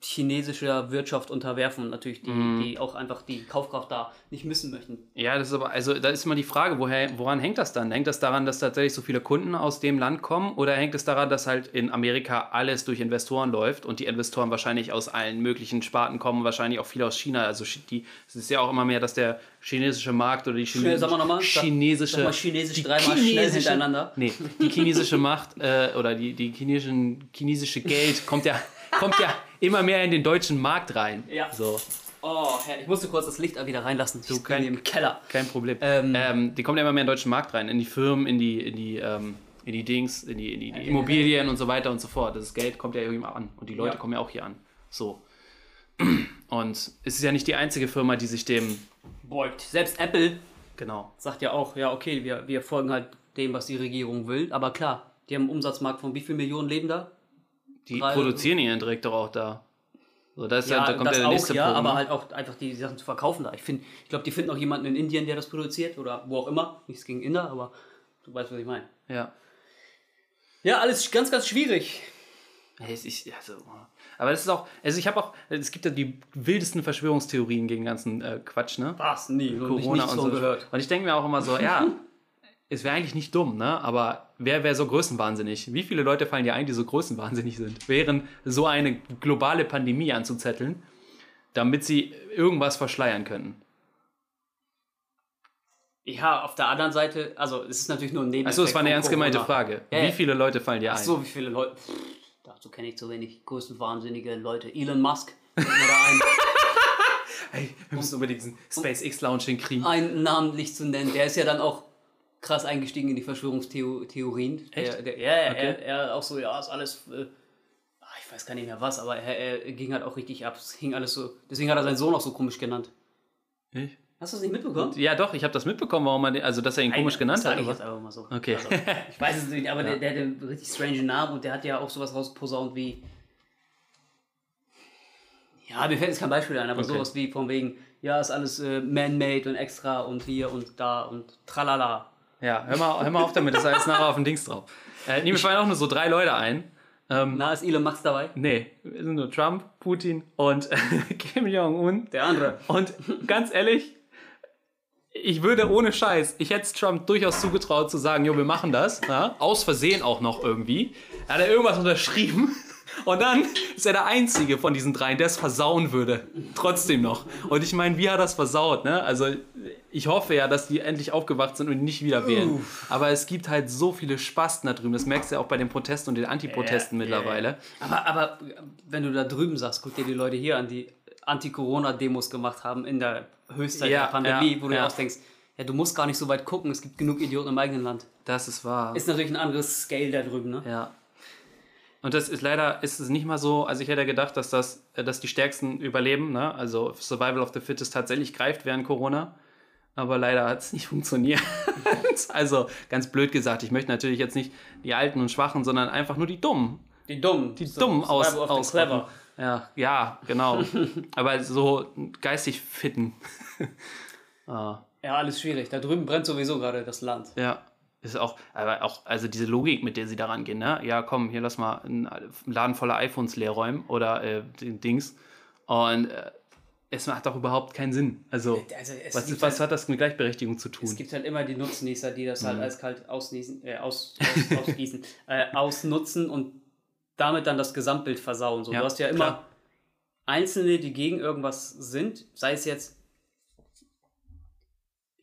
Speaker 1: chinesischer Wirtschaft unterwerfen und natürlich die,
Speaker 2: Mhm.
Speaker 1: die auch einfach die Kaufkraft da nicht missen möchten.
Speaker 2: Ja, das ist aber, also da ist immer die Frage, woher, woran hängt das dann? Hängt das daran, dass tatsächlich so viele Kunden aus dem Land kommen oder hängt es daran, dass halt in Amerika alles durch Investoren läuft und die Investoren wahrscheinlich aus allen möglichen Sparten kommen, wahrscheinlich auch viele aus China. Also die, es ist ja auch immer mehr, dass der chinesische Markt oder die Chine
Speaker 1: sag mal nochmal.
Speaker 2: Chinesische,
Speaker 1: sag mal Chinesisch dreimal schnell hintereinander.
Speaker 2: Nee, die chinesische Macht äh, oder die, die chinesischen, chinesische Geld kommt ja, kommt ja immer mehr in den deutschen Markt rein.
Speaker 1: Ja.
Speaker 2: So.
Speaker 1: Oh, Herr, ich musste kurz das Licht wieder reinlassen. Du,
Speaker 2: kein-
Speaker 1: im Keller.
Speaker 2: Kein Problem.
Speaker 1: Ähm,
Speaker 2: Ähm, die kommen ja immer mehr in den deutschen Markt rein, in die Firmen, in die, in die, ähm, in die Dings, in die, in die, die Immobilien und so weiter und so fort. Das Geld kommt ja irgendwie an und die Leute
Speaker 1: Ja.
Speaker 2: kommen ja auch hier an. So. Und es ist ja nicht die einzige Firma, die sich dem,
Speaker 1: Beugt. Selbst Apple
Speaker 2: genau,
Speaker 1: sagt ja auch, ja, okay, wir, wir folgen halt dem, was die Regierung will. Aber klar, die haben einen Umsatzmarkt von wie viel Millionen leben da?
Speaker 2: Die
Speaker 1: Drei-
Speaker 2: produzieren ihren Dreck doch auch da. So, das ist ja,
Speaker 1: Ja,
Speaker 2: da kommt
Speaker 1: das
Speaker 2: ja der
Speaker 1: auch,
Speaker 2: nächste
Speaker 1: ja,
Speaker 2: Punkt.
Speaker 1: aber
Speaker 2: ne?
Speaker 1: halt auch einfach die Sachen zu verkaufen da. Ich finde, ich glaube, die finden auch jemanden in Indien, der das produziert oder wo auch immer. Nichts gegen Inder, aber du weißt, was ich meine.
Speaker 2: Ja.
Speaker 1: Ja, alles ganz, ganz schwierig.
Speaker 2: Ist, also, aber das ist auch, also ich habe auch, es gibt ja die wildesten Verschwörungstheorien gegen den ganzen äh, Quatsch, ne?
Speaker 1: Was? Nie,
Speaker 2: Corona
Speaker 1: nichts
Speaker 2: und so.
Speaker 1: gehört.
Speaker 2: Und ich denke mir auch immer so, ja, [LAUGHS] es wäre eigentlich nicht dumm, ne? Aber wer wäre so größenwahnsinnig? Wie viele Leute fallen dir ein, die so größenwahnsinnig sind, während so eine globale Pandemie anzuzetteln, damit sie irgendwas verschleiern können?
Speaker 1: Ja, auf der anderen Seite, also es ist natürlich nur ein Nebeneffekt.
Speaker 2: Achso, das war eine ernst gemeinte. Frage.
Speaker 1: Ja,
Speaker 2: Wie viele Leute fallen dir ein?
Speaker 1: Ach so, wie viele Leute? Pff, dazu kenne ich zu wenig. Größten wahnsinnige Leute. Elon Musk fällt mir da ein. [LAUGHS]
Speaker 2: Hey, wir müssen unbedingt diesen SpaceX-Launch hinkriegen.
Speaker 1: einen namentlich zu nennen. Der ist ja dann auch krass eingestiegen in die Verschwörungstheorien. Der,
Speaker 2: Echt?
Speaker 1: der, ja, ja,
Speaker 2: Okay.
Speaker 1: er, er auch so, ja, ist alles. Äh, ah, ich weiß gar nicht mehr was, aber er, er ging halt auch richtig ab. Es hing alles so. Deswegen hat er seinen Sohn auch so komisch genannt.
Speaker 2: Ich?
Speaker 1: Hast du das nicht mitbekommen?
Speaker 2: Ja, doch, ich habe das mitbekommen, warum man, also dass er ihn komisch genannt hat.
Speaker 1: ich jetzt einfach mal so.
Speaker 2: Okay.
Speaker 1: Also, ich weiß es nicht, aber [LAUGHS] der, der hat einen richtig strange Namen und der hat ja auch sowas rausposaunt wie. Ja, mir fällt jetzt kein Beispiel ein, aber
Speaker 2: Okay.
Speaker 1: sowas wie von wegen, ja, ist alles äh, man-made und extra und hier und da und tralala.
Speaker 2: Ja, hör mal, hör mal auf damit, das ist alles nachher auf dem Dings drauf. Äh, nee, mir fallen auch nur so drei Leute ein. Ähm,
Speaker 1: Na, ist Elon Musk dabei?
Speaker 2: nee, wir sind nur Trump, Putin und [LAUGHS] Kim Jong-un.
Speaker 1: Der andere.
Speaker 2: Und ganz ehrlich, ich würde ohne Scheiß, ich hätte es Trump durchaus zugetraut zu sagen, jo, wir machen das. Ja? Aus Versehen auch noch irgendwie. Er hat er irgendwas unterschrieben. Und dann [LAUGHS] ist er der Einzige von diesen dreien, der es versauen würde. Trotzdem noch. Und ich meine, wie hat er das versaut? Ne? Also ich hoffe ja, dass die endlich aufgewacht sind und nicht wieder wählen. Aber es gibt halt so viele Spasten da drüben. Das merkst du ja auch bei den Protesten und den Antiprotesten
Speaker 1: ja,
Speaker 2: mittlerweile.
Speaker 1: Aber, aber wenn du da drüben sagst, guck dir die Leute hier an, die Anti-Corona-Demos gemacht haben in der Höchstzeit
Speaker 2: Ja,
Speaker 1: der Pandemie,
Speaker 2: ja,
Speaker 1: wo du dir
Speaker 2: ja.
Speaker 1: auch denkst, ja, du musst gar nicht so weit gucken, es gibt genug Idioten im eigenen Land.
Speaker 2: Das ist wahr.
Speaker 1: Ist natürlich ein anderes Scale da drüben, ne?
Speaker 2: Ja. Und das ist leider ist es nicht mal so, also ich hätte gedacht, dass das, äh, dass die Stärksten überleben, ne? Also Survival of the Fittest tatsächlich greift während Corona. Aber leider hat es nicht [LAUGHS] funktioniert. also ganz blöd gesagt, ich möchte natürlich jetzt nicht die Alten und Schwachen, sondern einfach nur die Dummen.
Speaker 1: Die Dummen.
Speaker 2: Die Dummen aus,
Speaker 1: Survival
Speaker 2: aus
Speaker 1: Clever.
Speaker 2: Ja, ja, genau. [LAUGHS] Aber so geistig fitten. [LAUGHS] ah.
Speaker 1: Ja, alles schwierig. Da drüben brennt sowieso gerade das Land.
Speaker 2: Ja, ist auch, aber auch, also diese Logik, mit der sie da rangehen, ne? Ja, komm, hier lass mal einen Laden voller iPhones leer räumen oder äh, Dings. Und äh, es macht doch überhaupt keinen Sinn. Also,
Speaker 1: Also, es
Speaker 2: was, was
Speaker 1: halt-
Speaker 2: hat das mit Gleichberechtigung zu
Speaker 1: Es
Speaker 2: tun?
Speaker 1: gibt halt immer die Nutznießer, die das
Speaker 2: Mhm.
Speaker 1: halt eiskalt ausnießen, äh, aus, aus, ausgießen, [LAUGHS] äh, ausnutzen und damit dann das Gesamtbild versauen. So,
Speaker 2: Ja,
Speaker 1: du hast ja immer
Speaker 2: klar.
Speaker 1: Einzelne, die gegen irgendwas sind, sei es jetzt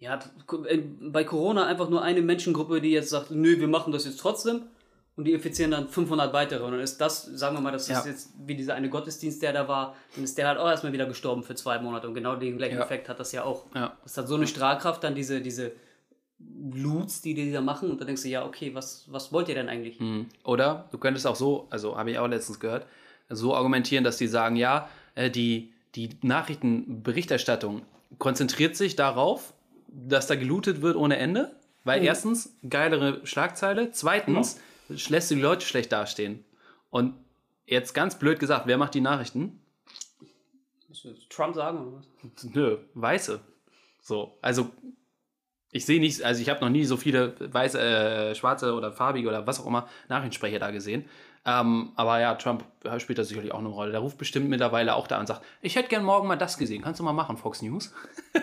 Speaker 1: ja, äh, bei Corona einfach nur eine Menschengruppe, die jetzt sagt, nö, wir machen das jetzt trotzdem und die infizieren dann 500 weitere und dann ist das, sagen wir mal, das
Speaker 2: Ja.
Speaker 1: ist jetzt wie dieser eine Gottesdienst, der da war, dann ist der halt auch erstmal wieder gestorben für zwei Monate und genau den gleichen
Speaker 2: Ja.
Speaker 1: Effekt hat das ja auch.
Speaker 2: Ja.
Speaker 1: Das hat so eine Strahlkraft, dann diese, diese Loots, die die da machen und dann denkst du, ja, okay, was, was wollt ihr denn eigentlich?
Speaker 2: Mhm. Oder du könntest auch so, also habe ich auch letztens gehört, so argumentieren, dass die sagen, ja, äh, die, die Nachrichtenberichterstattung konzentriert sich darauf, dass da gelootet wird ohne Ende, weil erstens geilere Schlagzeile, zweitens lässt du die Leute schlecht dastehen. Und jetzt ganz blöd gesagt, wer macht die Nachrichten?
Speaker 1: Trump sagen oder was?
Speaker 2: Nö, Weiße. So, also ich sehe nicht, also ich habe noch nie so viele weiße, äh, schwarze oder farbige oder was auch immer Nachrichtensprecher da gesehen. Ähm, aber ja, Trump spielt da sicherlich auch eine Rolle. Der ruft bestimmt mittlerweile auch da an und sagt, ich hätte gern morgen mal das gesehen. Kannst du mal machen, Fox News? [LAUGHS]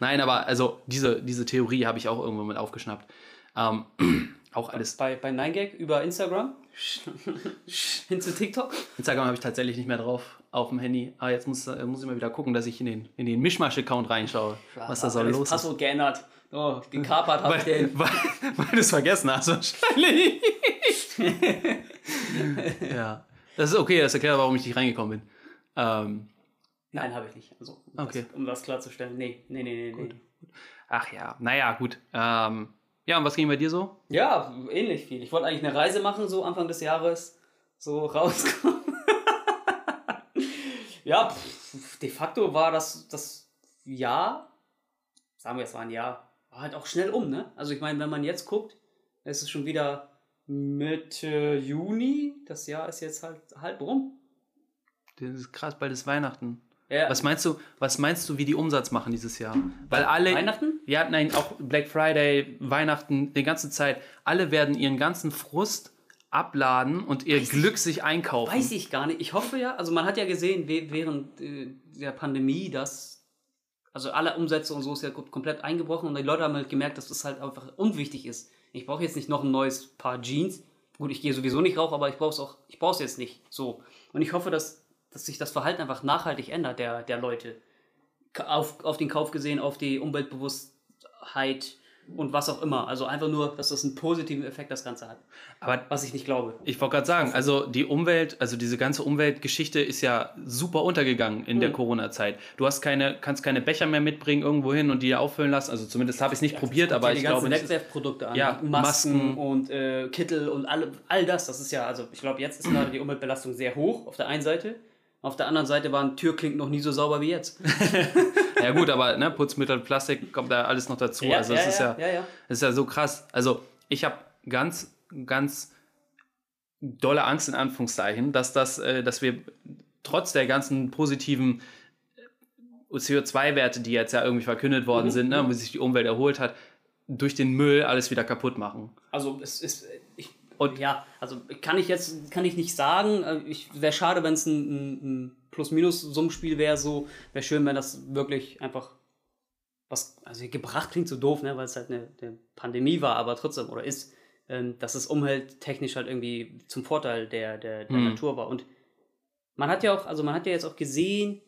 Speaker 2: Nein, aber also diese, diese Theorie habe ich auch irgendwo mit aufgeschnappt. Ähm, [CLEARS THROAT] auch alles.
Speaker 1: Bei, bei 9gag über Instagram [LAUGHS] hin zu TikTok.
Speaker 2: Instagram habe ich tatsächlich nicht mehr drauf auf dem Handy. Aber jetzt muss, äh, muss ich mal wieder gucken, dass ich in den, in den Mischmasch-Account reinschaue, was da so los ist.
Speaker 1: Passwort geändert. Oh, gekapert hab ich den.
Speaker 2: weil, weil du es vergessen hast, wahrscheinlich. [LAUGHS] ja. Das ist okay, das erklärt, warum ich nicht reingekommen bin. Ähm,
Speaker 1: Nein, habe ich nicht. Also, um,
Speaker 2: Okay.
Speaker 1: das, um das klarzustellen. Nee, nee, nee, nee. nee.
Speaker 2: ach ja, naja, gut. Ähm, ja, und was ging bei dir so?
Speaker 1: Ja, ähnlich viel. Ich wollte eigentlich eine Reise machen, so Anfang des Jahres, so rauskommen. [LAUGHS] ja, pff, de facto war das das Jahr, sagen wir, es war ein Jahr, war halt auch schnell um, ne? Also ich meine, wenn man jetzt guckt, ist es schon wieder Mitte Juni. Das Jahr ist jetzt halt halb rum.
Speaker 2: Das ist krass, bald ist Weihnachten.
Speaker 1: Ja.
Speaker 2: Was meinst du, was meinst du, wie die Umsatz machen dieses Jahr? Weil alle.
Speaker 1: Weihnachten?
Speaker 2: Ja, nein, auch Black Friday, Weihnachten, die ganze Zeit. Alle werden ihren ganzen Frust abladen und ihr Glück sich einkaufen.
Speaker 1: Weiß ich gar nicht. Ich hoffe ja, also man hat ja gesehen während äh, der Pandemie, dass also alle Umsätze und so ist ja kom- komplett eingebrochen und die Leute haben halt gemerkt, dass das halt einfach unwichtig ist. Ich brauche jetzt nicht noch ein neues Paar Jeans. Gut, ich gehe sowieso nicht rauchen, aber ich brauche es auch, ich brauche es jetzt nicht so. Und ich hoffe, dass, dass sich das Verhalten einfach nachhaltig ändert der, der Leute. Auf, auf den Kauf gesehen, auf die Umweltbewusstheit und was auch immer. Also einfach nur, dass das einen positiven Effekt das Ganze hat.
Speaker 2: Aber
Speaker 1: Was ich nicht glaube.
Speaker 2: Ich wollte gerade sagen, also die Umwelt, also diese ganze Umweltgeschichte ist ja super untergegangen in der
Speaker 1: Mhm.
Speaker 2: Corona-Zeit. Du hast keine, kannst keine Becher mehr mitbringen irgendwo hin und die auffüllen lassen. Also zumindest habe ich es nicht probiert, aber
Speaker 1: die
Speaker 2: ich glaube nicht.
Speaker 1: Wegwerfprodukte an.
Speaker 2: Ja,
Speaker 1: Masken,
Speaker 2: Masken.
Speaker 1: und äh, Kittel und all, all das. Das ist ja, also ich glaube, jetzt ist gerade die Umweltbelastung sehr hoch auf der einen Seite. Auf der anderen Seite waren Türklinken noch nie so sauber wie jetzt. [LAUGHS]
Speaker 2: Ja gut, aber ne, Putzmittel, Plastik kommt da alles noch dazu. also es ist ja,
Speaker 1: ja, ja.
Speaker 2: ist ja so krass. Also ich habe ganz, ganz dolle Angst in Anführungszeichen, dass das, äh, dass wir trotz der ganzen positiven äh, CO2-Werte, die jetzt ja irgendwie verkündet worden sind, ne, wo sich die Umwelt erholt hat, durch den Müll alles wieder kaputt machen.
Speaker 1: Also es ist,
Speaker 2: Und-
Speaker 1: ja, also kann ich jetzt, kann ich nicht sagen. Äh, Ich wäre schade, wenn es ein, ein, Plus-Minus-Summenspiel wäre. So wäre schön, wenn das wirklich einfach was, also gebracht klingt so doof, ne, weil es halt eine, eine Pandemie war, aber trotzdem oder ist, ähm, dass es umwelttechnisch halt irgendwie zum Vorteil der, der, der
Speaker 2: Mhm.
Speaker 1: Natur war. Und man hat ja auch, also man hat ja jetzt auch gesehen,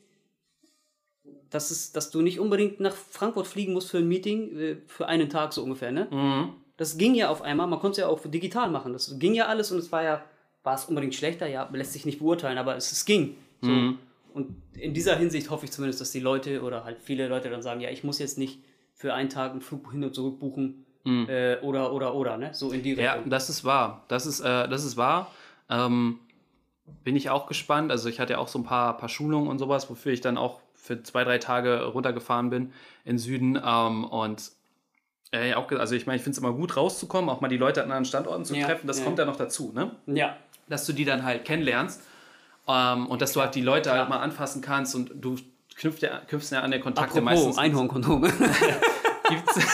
Speaker 1: dass, es, dass du nicht unbedingt nach Frankfurt fliegen musst für ein Meeting, äh, für einen Tag so ungefähr, ne?
Speaker 2: Mhm.
Speaker 1: Das ging ja auf einmal, man konnte es ja auch digital machen. Das ging ja alles und es war ja, war es unbedingt schlechter? Ja, lässt sich nicht beurteilen, aber es, es ging. So.
Speaker 2: Mhm.
Speaker 1: Und in dieser Hinsicht hoffe ich zumindest, dass die Leute oder halt viele Leute dann sagen, ja, ich muss jetzt nicht für einen Tag einen Flug hin und zurück buchen äh, oder, oder, oder, ne? So in die
Speaker 2: Mhm. Ja,
Speaker 1: Richtung.
Speaker 2: das ist wahr. Das ist, äh, das ist wahr. Ähm, bin ich auch gespannt. Also ich hatte ja auch so ein paar, paar Schulungen und sowas, wofür ich dann auch für zwei, drei Tage runtergefahren bin in Süden. Ähm, und äh, auch, also ich meine, ich finde es immer gut rauszukommen, auch mal die Leute an anderen Standorten zu
Speaker 1: Ja,
Speaker 2: treffen. Das
Speaker 1: ja.
Speaker 2: kommt ja noch dazu, ne?
Speaker 1: Ja.
Speaker 2: Dass du die dann halt kennenlernst ähm, und dass du halt die Leute halt mal anfassen kannst und du knüpfst ja, knüpfst ja an der Kontakte
Speaker 1: Apropos,
Speaker 2: meistens.
Speaker 1: Einhornkondome. [LAUGHS]
Speaker 2: Gibt's, [LAUGHS]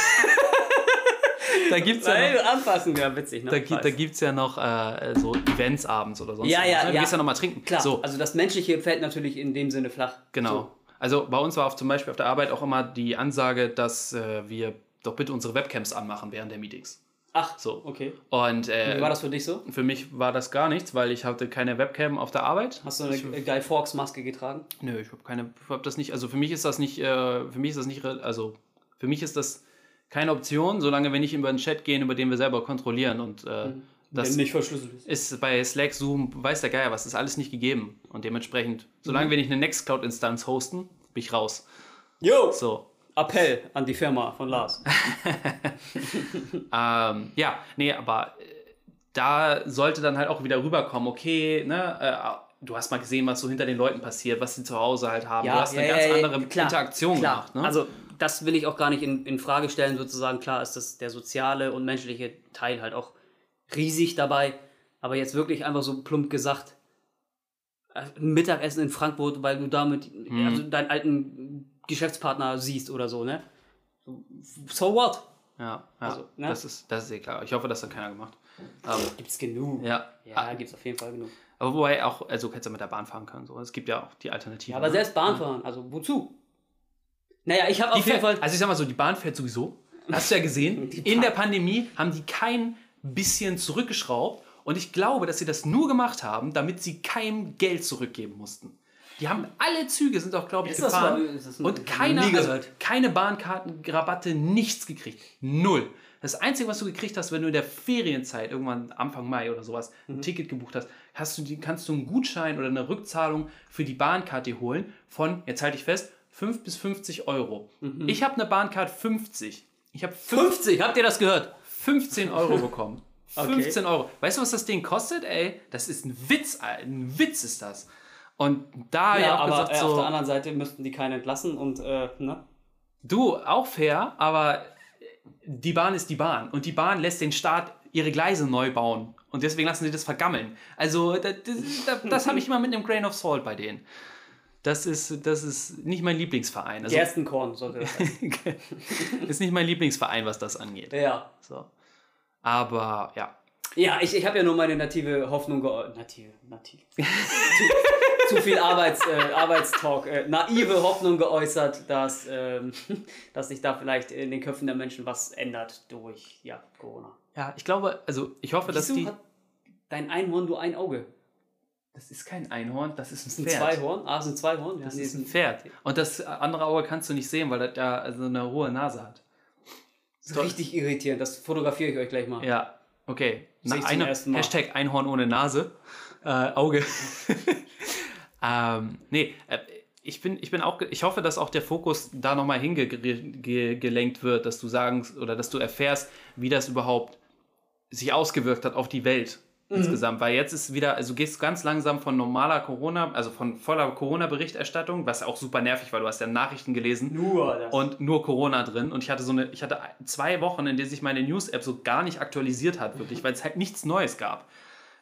Speaker 2: da gibt es ja noch
Speaker 1: Nein, anfassen, ja, witzig, ne?
Speaker 2: Da, da gibt es ja noch äh, so Events abends oder sonst
Speaker 1: Ja,
Speaker 2: was,
Speaker 1: ja,
Speaker 2: ne? Du
Speaker 1: ja.
Speaker 2: gehst ja noch mal trinken.
Speaker 1: Klar,
Speaker 2: So,
Speaker 1: also das Menschliche fällt natürlich in dem Sinne flach.
Speaker 2: genau.
Speaker 1: So.
Speaker 2: Also bei uns war auf, zum Beispiel auf der Arbeit auch immer die Ansage, dass äh, wir doch bitte unsere Webcams anmachen während der Meetings.
Speaker 1: Ach,
Speaker 2: So.
Speaker 1: okay.
Speaker 2: Und äh,
Speaker 1: Wie war das für dich so?
Speaker 2: für mich war das gar nichts, weil ich hatte keine Webcam auf der Arbeit.
Speaker 1: Hast du eine Guy Fawkes Maske getragen?
Speaker 2: Nö, ich habe keine, ich hab das nicht, also für mich ist das nicht, äh, für mich ist das nicht, also für mich ist das keine Option, solange wir nicht über einen Chat gehen, über den wir selber kontrollieren und äh, das
Speaker 1: Der nicht verschlüsselt ist.
Speaker 2: ist bei Slack, Zoom, weiß der Geier was, ist alles nicht gegeben. Und dementsprechend, solange wir nicht eine Nextcloud-Instanz hosten, bin ich raus.
Speaker 1: Jo!
Speaker 2: So.
Speaker 1: Appell an die Firma von Lars. [LAUGHS]
Speaker 2: Ähm, ja, nee, aber äh, da sollte dann halt auch wieder rüberkommen, okay, ne, äh, du hast mal gesehen, was so hinter den Leuten passiert, was sie zu Hause halt haben. du hast eine ganz andere
Speaker 1: klar,
Speaker 2: Interaktion
Speaker 1: klar.
Speaker 2: gemacht. Ne?
Speaker 1: Also das will ich auch gar nicht in, in Frage stellen, sozusagen. Klar ist das der soziale und menschliche Teil halt auch riesig dabei. Aber jetzt wirklich einfach so plump gesagt, äh, Mittagessen in Frankfurt, weil du damit
Speaker 2: Mhm.
Speaker 1: also deinen alten Geschäftspartner siehst oder so, ne? So, what?
Speaker 2: ja, ja
Speaker 1: also, ne?
Speaker 2: das, ist, das ist eh klar. Ich hoffe, das hat keiner gemacht. Ähm,
Speaker 1: Gibt's genug.
Speaker 2: ja.
Speaker 1: Ja, gibt's auf jeden Fall genug.
Speaker 2: Aber wobei auch, also du hättest ja mit der Bahn fahren können. So. Es gibt ja auch die Alternative.
Speaker 1: Ja, aber
Speaker 2: ne?
Speaker 1: selbst Bahnfahren, also wozu? Naja, ich habe auf jeden Fall.
Speaker 2: also ich sag mal so, die Bahn fährt sowieso. Hast du ja gesehen. [LAUGHS] In der Pandemie haben die kein bisschen zurückgeschraubt. Und ich glaube, dass sie das nur gemacht haben, damit sie keinem Geld zurückgeben mussten. Die haben alle Züge sind auch, glaube ich,
Speaker 1: Ist das
Speaker 2: gefahren.
Speaker 1: mal- ist das
Speaker 2: und keiner, also keine Bahnkarten, Rabatte, nichts gekriegt. Null. Das Einzige, was du gekriegt hast, wenn du in der Ferienzeit, irgendwann Anfang Mai oder sowas, ein
Speaker 1: Mhm.
Speaker 2: Ticket gebucht hast, hast du die, kannst du einen Gutschein oder eine Rückzahlung für die Bahnkarte holen von, jetzt halte ich fest, 5 bis 50 Euro.
Speaker 1: Mhm.
Speaker 2: Ich habe eine Bahncard 50. Ich habe
Speaker 1: 50, habt ihr das gehört?
Speaker 2: 15 Euro [LAUGHS] bekommen.
Speaker 1: Okay.
Speaker 2: 15 Euro. Weißt du, was das Ding kostet, ey? Das ist ein Witz. Ein Witz ist das. Und da
Speaker 1: Ja, aber
Speaker 2: gesagt,
Speaker 1: äh, auf der
Speaker 2: so,
Speaker 1: anderen Seite müssten die keinen entlassen und, äh, ne?
Speaker 2: du, auch fair, aber die Bahn ist die Bahn. Und die Bahn lässt den Staat ihre Gleise neu bauen. Und deswegen lassen sie das vergammeln. Also, das, das, das habe ich immer mit einem Grain of Salt bei denen. Das ist, das ist nicht mein Lieblingsverein. Also,
Speaker 1: Gerstenkorn sollte das sein. [LAUGHS]
Speaker 2: ist nicht mein Lieblingsverein, was das angeht.
Speaker 1: ja.
Speaker 2: So. Aber ja.
Speaker 1: Ja, ich, ich habe ja nur meine native Hoffnung geäußert. Native, nativ. [LAUGHS] zu, zu viel Arbeits, äh, Arbeitstalk. Äh, naive Hoffnung geäußert, dass, ähm, [LAUGHS] dass sich da vielleicht in den Köpfen der Menschen was ändert durch ja, Corona.
Speaker 2: Ja, ich glaube, also ich hoffe, dass
Speaker 1: Wieso
Speaker 2: die.
Speaker 1: hat dein Einhorn nur ein Auge?
Speaker 2: Das ist kein Einhorn, das ist ein
Speaker 1: Das sind
Speaker 2: Pferd.
Speaker 1: zwei Horn? Ah, sind zwei Horn? Ja,
Speaker 2: Das
Speaker 1: nee,
Speaker 2: ist ein Pferd. Und das andere Auge kannst du nicht sehen, weil das ja also eine hohe Nase hat.
Speaker 1: Das ist richtig irritierend. Das fotografiere ich euch gleich mal.
Speaker 2: Ja, okay.
Speaker 1: Zum
Speaker 2: eine. Hashtag Einhorn ohne Nase. Äh, Auge. [LAUGHS] ähm, nee, äh, ich bin, ich bin auch, ich hoffe, dass auch der Fokus da nochmal hingelenkt wird, dass du sagst oder dass du erfährst, wie das überhaupt sich ausgewirkt hat auf die Welt
Speaker 1: Mhm.
Speaker 2: insgesamt. Weil jetzt ist wieder, also du gehst ganz langsam von normaler Corona, also von voller Corona-Berichterstattung, was auch super nervig, weil du hast ja Nachrichten gelesen
Speaker 1: Nur das.
Speaker 2: und nur Corona drin. Und ich hatte so eine, ich hatte zwei Wochen, in denen sich meine News-App so gar nicht aktualisiert hat, wirklich, weil es halt nichts Neues gab.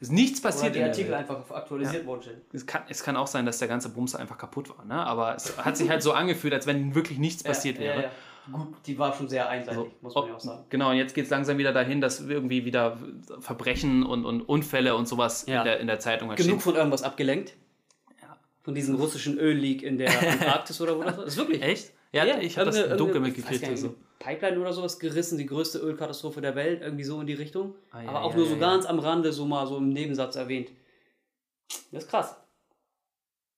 Speaker 2: Es ist nichts
Speaker 1: Oder
Speaker 2: passiert.
Speaker 1: die
Speaker 2: in der
Speaker 1: Artikel einfach aktualisiert worden sind.
Speaker 2: Es kann, es kann auch sein, dass der ganze Bums einfach kaputt war, ne? Aber es hat sich halt so angefühlt, als wenn wirklich nichts passiert
Speaker 1: ja,
Speaker 2: wäre.
Speaker 1: Ja, ja. Gut, die war schon sehr einseitig,
Speaker 2: So,
Speaker 1: muss man ja auch sagen.
Speaker 2: Genau, und jetzt geht es langsam wieder dahin, dass irgendwie wieder Verbrechen und, und Unfälle und sowas
Speaker 1: Ja.
Speaker 2: in, der, in der Zeitung halt
Speaker 1: Genug
Speaker 2: stehen.
Speaker 1: von irgendwas abgelenkt. Von diesem russischen Ölleak in der [LAUGHS] Antarktis oder wo das war. Das ist wirklich.
Speaker 2: Echt? Ja, ich habe das dunkel mitgekriegt.
Speaker 1: nicht,
Speaker 2: Also.
Speaker 1: Pipeline oder sowas gerissen, die größte Ölkatastrophe der Welt, irgendwie so in die Richtung.
Speaker 2: Ah,
Speaker 1: Aber
Speaker 2: ja,
Speaker 1: auch
Speaker 2: ja,
Speaker 1: nur
Speaker 2: ja,
Speaker 1: so
Speaker 2: ja.
Speaker 1: ganz am Rande, so mal so im Nebensatz erwähnt. Das ist krass.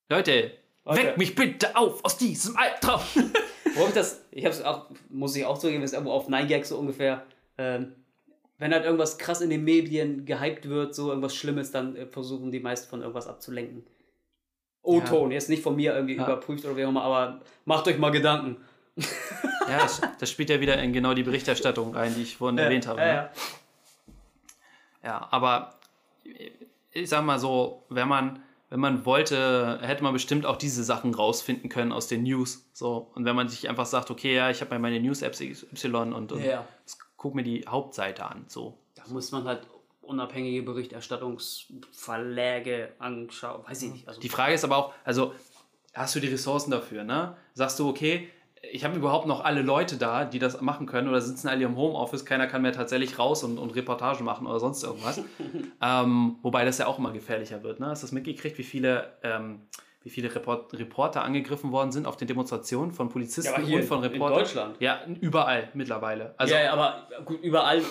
Speaker 2: Leute,
Speaker 1: Leute.
Speaker 2: weck mich bitte auf aus diesem Albtraum! [LAUGHS]
Speaker 1: Wo ich das? Ich hab's auch, muss ich auch zugeben, ist irgendwo auf 9gag so ungefähr. Ähm, wenn halt irgendwas krass in den Medien gehypt wird, so irgendwas Schlimmes, dann äh, versuchen die meisten von irgendwas abzulenken. O-Ton, jetzt nicht von mir irgendwie
Speaker 2: Ja.
Speaker 1: überprüft oder wie auch immer, aber macht euch mal Gedanken. [LAUGHS]
Speaker 2: ja, das, spielt ja wieder in genau die Berichterstattung rein, die ich vorhin erwähnt habe.
Speaker 1: Ja,
Speaker 2: ne?
Speaker 1: ja.
Speaker 2: Ja, aber ich sag mal so, wenn man, wenn man wollte, hätte man bestimmt auch diese Sachen rausfinden können aus den News. So, und wenn man sich einfach sagt, okay, ja, ich habe ja meine News-Apps Y und, und
Speaker 1: Ja.
Speaker 2: guck mir die Hauptseite an. So.
Speaker 1: Da muss man halt unabhängige Berichterstattungsverläge anschauen. Weiß ich nicht. Also,
Speaker 2: Die Frage ist aber auch, also hast du die Ressourcen dafür, ne? Sagst du, okay, ich habe überhaupt noch alle Leute da, die das machen können oder sitzen alle im Homeoffice, keiner kann mehr tatsächlich raus und, und Reportagen machen oder sonst irgendwas. [LAUGHS] ähm, wobei das ja auch immer gefährlicher wird, ne? Hast du das mitgekriegt, wie viele, ähm, wie viele Report Reporter angegriffen worden sind auf den Demonstrationen von Polizisten
Speaker 1: Ja,
Speaker 2: und von
Speaker 1: in- in
Speaker 2: Reportern?
Speaker 1: Deutschland.
Speaker 2: Ja, überall mittlerweile. Also
Speaker 1: ja, ja, aber gut, überall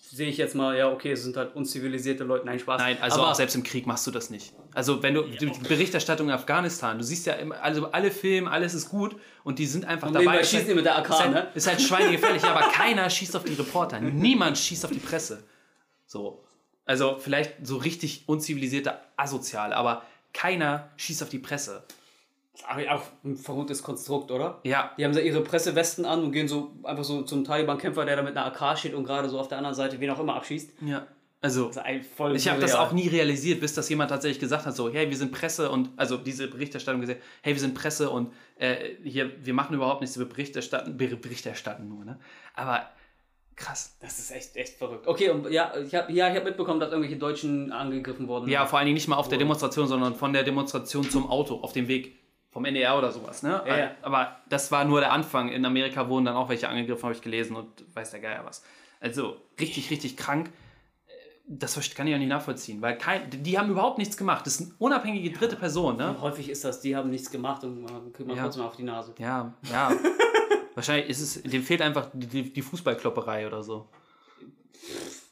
Speaker 1: sehe ich jetzt mal, ja, okay, es sind halt unzivilisierte Leute. Nein, Spaß.
Speaker 2: Nein, also
Speaker 1: aber
Speaker 2: auch selbst im Krieg machst du das nicht. Also wenn du die Berichterstattung in Afghanistan, du siehst ja immer, also alle Filme, alles ist gut und die sind einfach
Speaker 1: Und
Speaker 2: dabei. Ist
Speaker 1: schießen
Speaker 2: halt-
Speaker 1: mit der AK,
Speaker 2: ist halt,
Speaker 1: ne?
Speaker 2: Ist halt schweinegefährlich, ja, aber keiner schießt auf die Reporter. [LAUGHS] Niemand schießt auf die Presse. So. Also vielleicht so richtig unzivilisierte Asoziale, aber keiner schießt auf die Presse.
Speaker 1: Aber auch ein verrücktes Konstrukt, oder?
Speaker 2: Ja,
Speaker 1: Die haben so ihre Pressewesten an und gehen so einfach so zum Taliban-Kämpfer, der da mit einer AK steht und gerade so auf der anderen Seite wen auch immer abschießt.
Speaker 2: ja. Also
Speaker 1: Das
Speaker 2: Ich habe das auch nie realisiert, bis das jemand tatsächlich gesagt hat, so, hey, wir sind Presse und, also diese Berichterstattung gesehen, hey, wir sind Presse und äh, hier, wir machen überhaupt nichts, wir berichterstatten, Ber- berichterstatten nur, ne? Aber krass.
Speaker 1: Das ist echt, echt verrückt. Okay, und ja, ich habe ja, ich hab mitbekommen, dass irgendwelche Deutschen angegriffen wurden.
Speaker 2: Ja, vor allen Dingen nicht mal auf der Demonstration, sondern von der Demonstration zum Auto, auf dem Weg vom NDR oder sowas, ne?
Speaker 1: Ja, ja.
Speaker 2: Aber das war nur der Anfang. In Amerika wurden dann auch welche angegriffen, habe ich gelesen und weiß der Geier was. Also richtig, richtig krank. Das kann ich auch nicht nachvollziehen, weil kein, die haben überhaupt nichts gemacht. Das sind unabhängige dritte Personen, ne?
Speaker 1: Häufig ist das, die haben nichts gemacht und man kriegt man
Speaker 2: Ja.
Speaker 1: trotzdem auf die Nase.
Speaker 2: Ja, ja. Wahrscheinlich ist es, dem fehlt einfach die, die, Fußballklopperei oder so.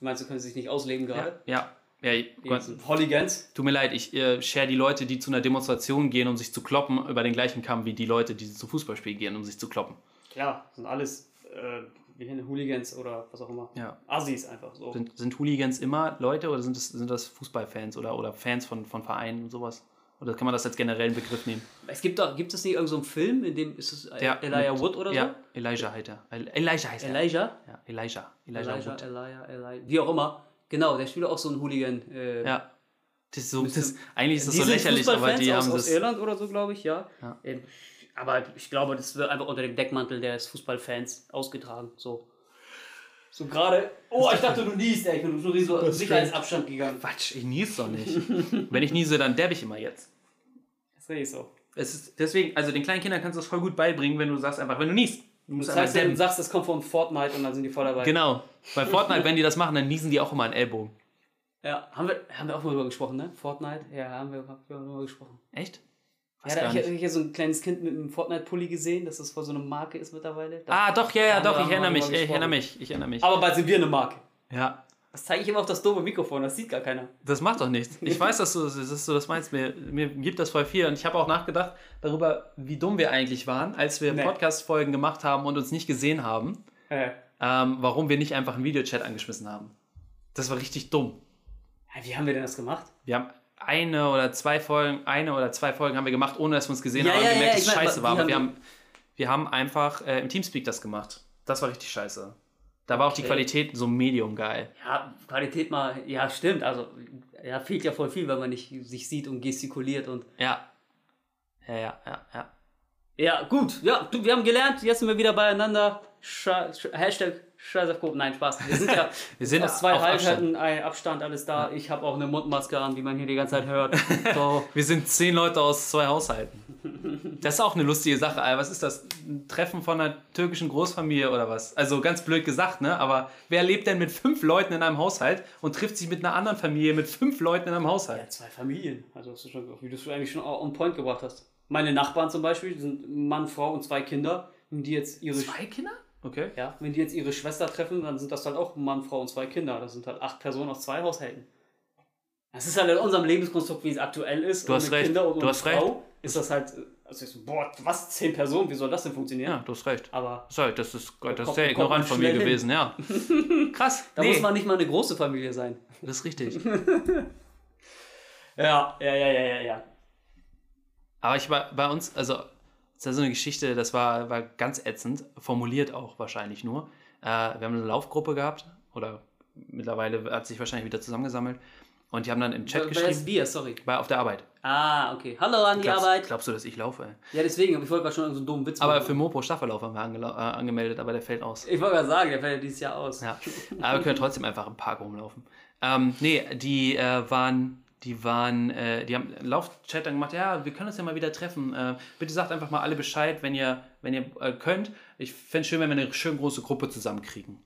Speaker 1: Meinst du, können sie sich nicht ausleben gerade?
Speaker 2: Ja. Ja, Gott,
Speaker 1: ganzen Hooligans.
Speaker 2: tut mir leid, ich äh, share die Leute, die zu einer Demonstration gehen, um sich zu kloppen, über den gleichen Kamm wie die Leute, die zu Fußballspielen gehen, um sich zu kloppen.
Speaker 1: Klar, sind alles äh, wie nennen Hooligans oder was auch immer.
Speaker 2: Ja.
Speaker 1: Assis einfach so.
Speaker 2: Sind, sind Hooligans immer Leute oder sind das, sind das Fußballfans oder, oder Fans von, von Vereinen und sowas? Oder kann man das als generellen Begriff nehmen?
Speaker 1: Es gibt doch, gibt es nicht irgendeinen so einen Film, in dem ist es äh, Elijah
Speaker 2: mit-
Speaker 1: Wood oder
Speaker 2: Ja, Elijah heißt er. El- Elijah heißt
Speaker 1: so?
Speaker 2: er.
Speaker 1: Elijah?
Speaker 2: Ja, Elijah. Elijah,
Speaker 1: Elijah,
Speaker 2: Wood.
Speaker 1: Elijah, Elijah, wie auch immer. Genau, der spielt auch so einen Hooligan. Äh,
Speaker 2: Ja. Das ist so, das, eigentlich ist das so lächerlich, aber die
Speaker 1: aus,
Speaker 2: haben
Speaker 1: aus
Speaker 2: das.
Speaker 1: Irland oder so, glaube ich, ja.
Speaker 2: Ja.
Speaker 1: Ähm, aber ich glaube, das wird einfach unter dem Deckmantel des Fußballfans ausgetragen. So. So gerade, oh, ich dachte, du niest, ey. Ich bin so Sicherheitsabstand gegangen.
Speaker 2: Quatsch, ich niese doch nicht. [LAUGHS] Wenn ich niese, dann derb ich immer jetzt.
Speaker 1: Ist richtig so.
Speaker 2: Es ist deswegen, also den kleinen Kindern kannst du das voll gut beibringen, wenn du sagst einfach, wenn du niest. Du musst
Speaker 1: Das heißt, du
Speaker 2: dämmen.
Speaker 1: sagst, das kommt von Fortnite und dann sind die voll dabei.
Speaker 2: Genau. Bei Fortnite, [LAUGHS] wenn die das machen, dann niesen die auch immer an Ellbogen.
Speaker 1: Ja, haben wir, haben wir auch mal drüber gesprochen, ne? Fortnite? Ja, haben wir, haben wir drüber gesprochen.
Speaker 2: Echt?
Speaker 1: Ja, da habe ich
Speaker 2: nicht.
Speaker 1: hier so ein kleines Kind mit einem Fortnite-Pulli gesehen, dass das voll so eine Marke ist mittlerweile. Da-
Speaker 2: Ah, doch, ja, ja, doch, ich erinnere mich, ich erinnere mich, ich erinnere mich.
Speaker 1: Aber bald sind wir eine Marke.
Speaker 2: Ja,
Speaker 1: Das zeige ich immer auf das doofe Mikrofon, das sieht gar keiner.
Speaker 2: das macht doch nichts. Ich weiß, dass du, dass du das meinst, mir, mir gibt das voll viel und ich habe auch nachgedacht darüber, wie dumm wir eigentlich waren, als wir
Speaker 1: Nee.
Speaker 2: Podcast-Folgen gemacht haben und uns nicht gesehen haben,
Speaker 1: Äh,
Speaker 2: ähm, warum wir nicht einfach einen Videochat angeschmissen haben. Das war richtig dumm.
Speaker 1: ja, wie haben wir denn das gemacht?
Speaker 2: Wir haben eine oder zwei Folgen, eine oder zwei Folgen haben wir gemacht, ohne dass wir uns gesehen
Speaker 1: Ja,
Speaker 2: haben
Speaker 1: ja,
Speaker 2: und gemerkt,
Speaker 1: ja,
Speaker 2: dass es scheiße war. Aber wir- haben, wir haben einfach äh, im Teamspeak das gemacht. Das war richtig scheiße. Da war auch die
Speaker 1: Okay.
Speaker 2: Qualität so medium geil.
Speaker 1: Ja, Qualität mal, ja, stimmt. Also, ja, fehlt ja voll viel, wenn man nicht sich sieht und gestikuliert und.
Speaker 2: Ja. Ja, ja, ja, ja.
Speaker 1: Ja, gut. Ja, du, wir haben gelernt, jetzt sind wir wieder beieinander. Sch Hashtag Scheiß auf Coop. Nein, Spaß. Wir sind ja [LAUGHS]
Speaker 2: Wir sind
Speaker 1: aus zwei
Speaker 2: auf
Speaker 1: Halbschalten, ein Abstand, alles da. Ich habe auch eine Mundmaske an, wie man hier die ganze Zeit hört. [LAUGHS] So.
Speaker 2: Wir sind zehn Leute aus zwei Haushalten. Das ist auch eine lustige Sache. Was ist das? Ein Treffen von einer türkischen Großfamilie oder was? Also ganz blöd gesagt, ne? Aber wer lebt denn mit fünf Leuten in einem Haushalt und trifft sich mit einer anderen Familie mit fünf Leuten in einem Haushalt?
Speaker 1: Ja, zwei Familien. Also, das ist schon, wie du es eigentlich schon on point gebracht hast. Meine Nachbarn zum Beispiel sind Mann, Frau und zwei Kinder. Die jetzt ihre,
Speaker 2: Zwei Kinder? Okay.
Speaker 1: ja, wenn die jetzt ihre Schwester treffen, dann sind das halt auch Mann, Frau und zwei Kinder. Das sind halt acht Personen aus zwei Haushalten. Das ist halt in unserem Lebenskonstrukt, wie es aktuell ist.
Speaker 2: Du hast recht.
Speaker 1: Kinder und
Speaker 2: Du hast
Speaker 1: Frau ist das halt, also so, boah, was, zehn Personen, wie soll das denn funktionieren?
Speaker 2: Ja, du hast recht.
Speaker 1: Aber
Speaker 2: Sorry, das ist, das
Speaker 1: kommt-
Speaker 2: ist sehr ignorant von mir
Speaker 1: hin.
Speaker 2: gewesen, ja. [LAUGHS] Krass.
Speaker 1: da
Speaker 2: nee,
Speaker 1: muss man nicht mal eine große Familie sein.
Speaker 2: das ist richtig. [LAUGHS]
Speaker 1: Ja, ja, ja, ja, ja, ja.
Speaker 2: Aber ich war bei uns, also, das ist ja so eine Geschichte, das war, war ganz ätzend, formuliert auch wahrscheinlich nur. Äh, wir haben eine Laufgruppe gehabt, oder mittlerweile hat sich wahrscheinlich wieder zusammengesammelt. Und die haben dann im Chat
Speaker 1: ist
Speaker 2: geschrieben,
Speaker 1: Bier, sorry.
Speaker 2: bei, auf der Arbeit.
Speaker 1: Ah, okay. Hallo an die
Speaker 2: Glaubst,
Speaker 1: Arbeit.
Speaker 2: glaubst du, dass ich laufe? Ey?
Speaker 1: Ja, deswegen, aber ich wollte gerade schon so einen dummen Witz
Speaker 2: Aber
Speaker 1: machen.
Speaker 2: für Mopo Staffellauf haben wir äh, angemeldet, aber der fällt aus.
Speaker 1: Ich wollte gerade sagen, der fällt ja dieses Jahr aus.
Speaker 2: Ja, aber wir können trotzdem einfach im Park rumlaufen. Ähm, nee, die äh, waren, die waren, äh, die haben einen Laufchat dann gemacht, ja, wir können uns ja mal wieder treffen. Äh, bitte sagt einfach mal alle Bescheid, wenn ihr, wenn ihr äh, könnt. Ich fände es schön, wenn wir eine schön große Gruppe zusammenkriegen.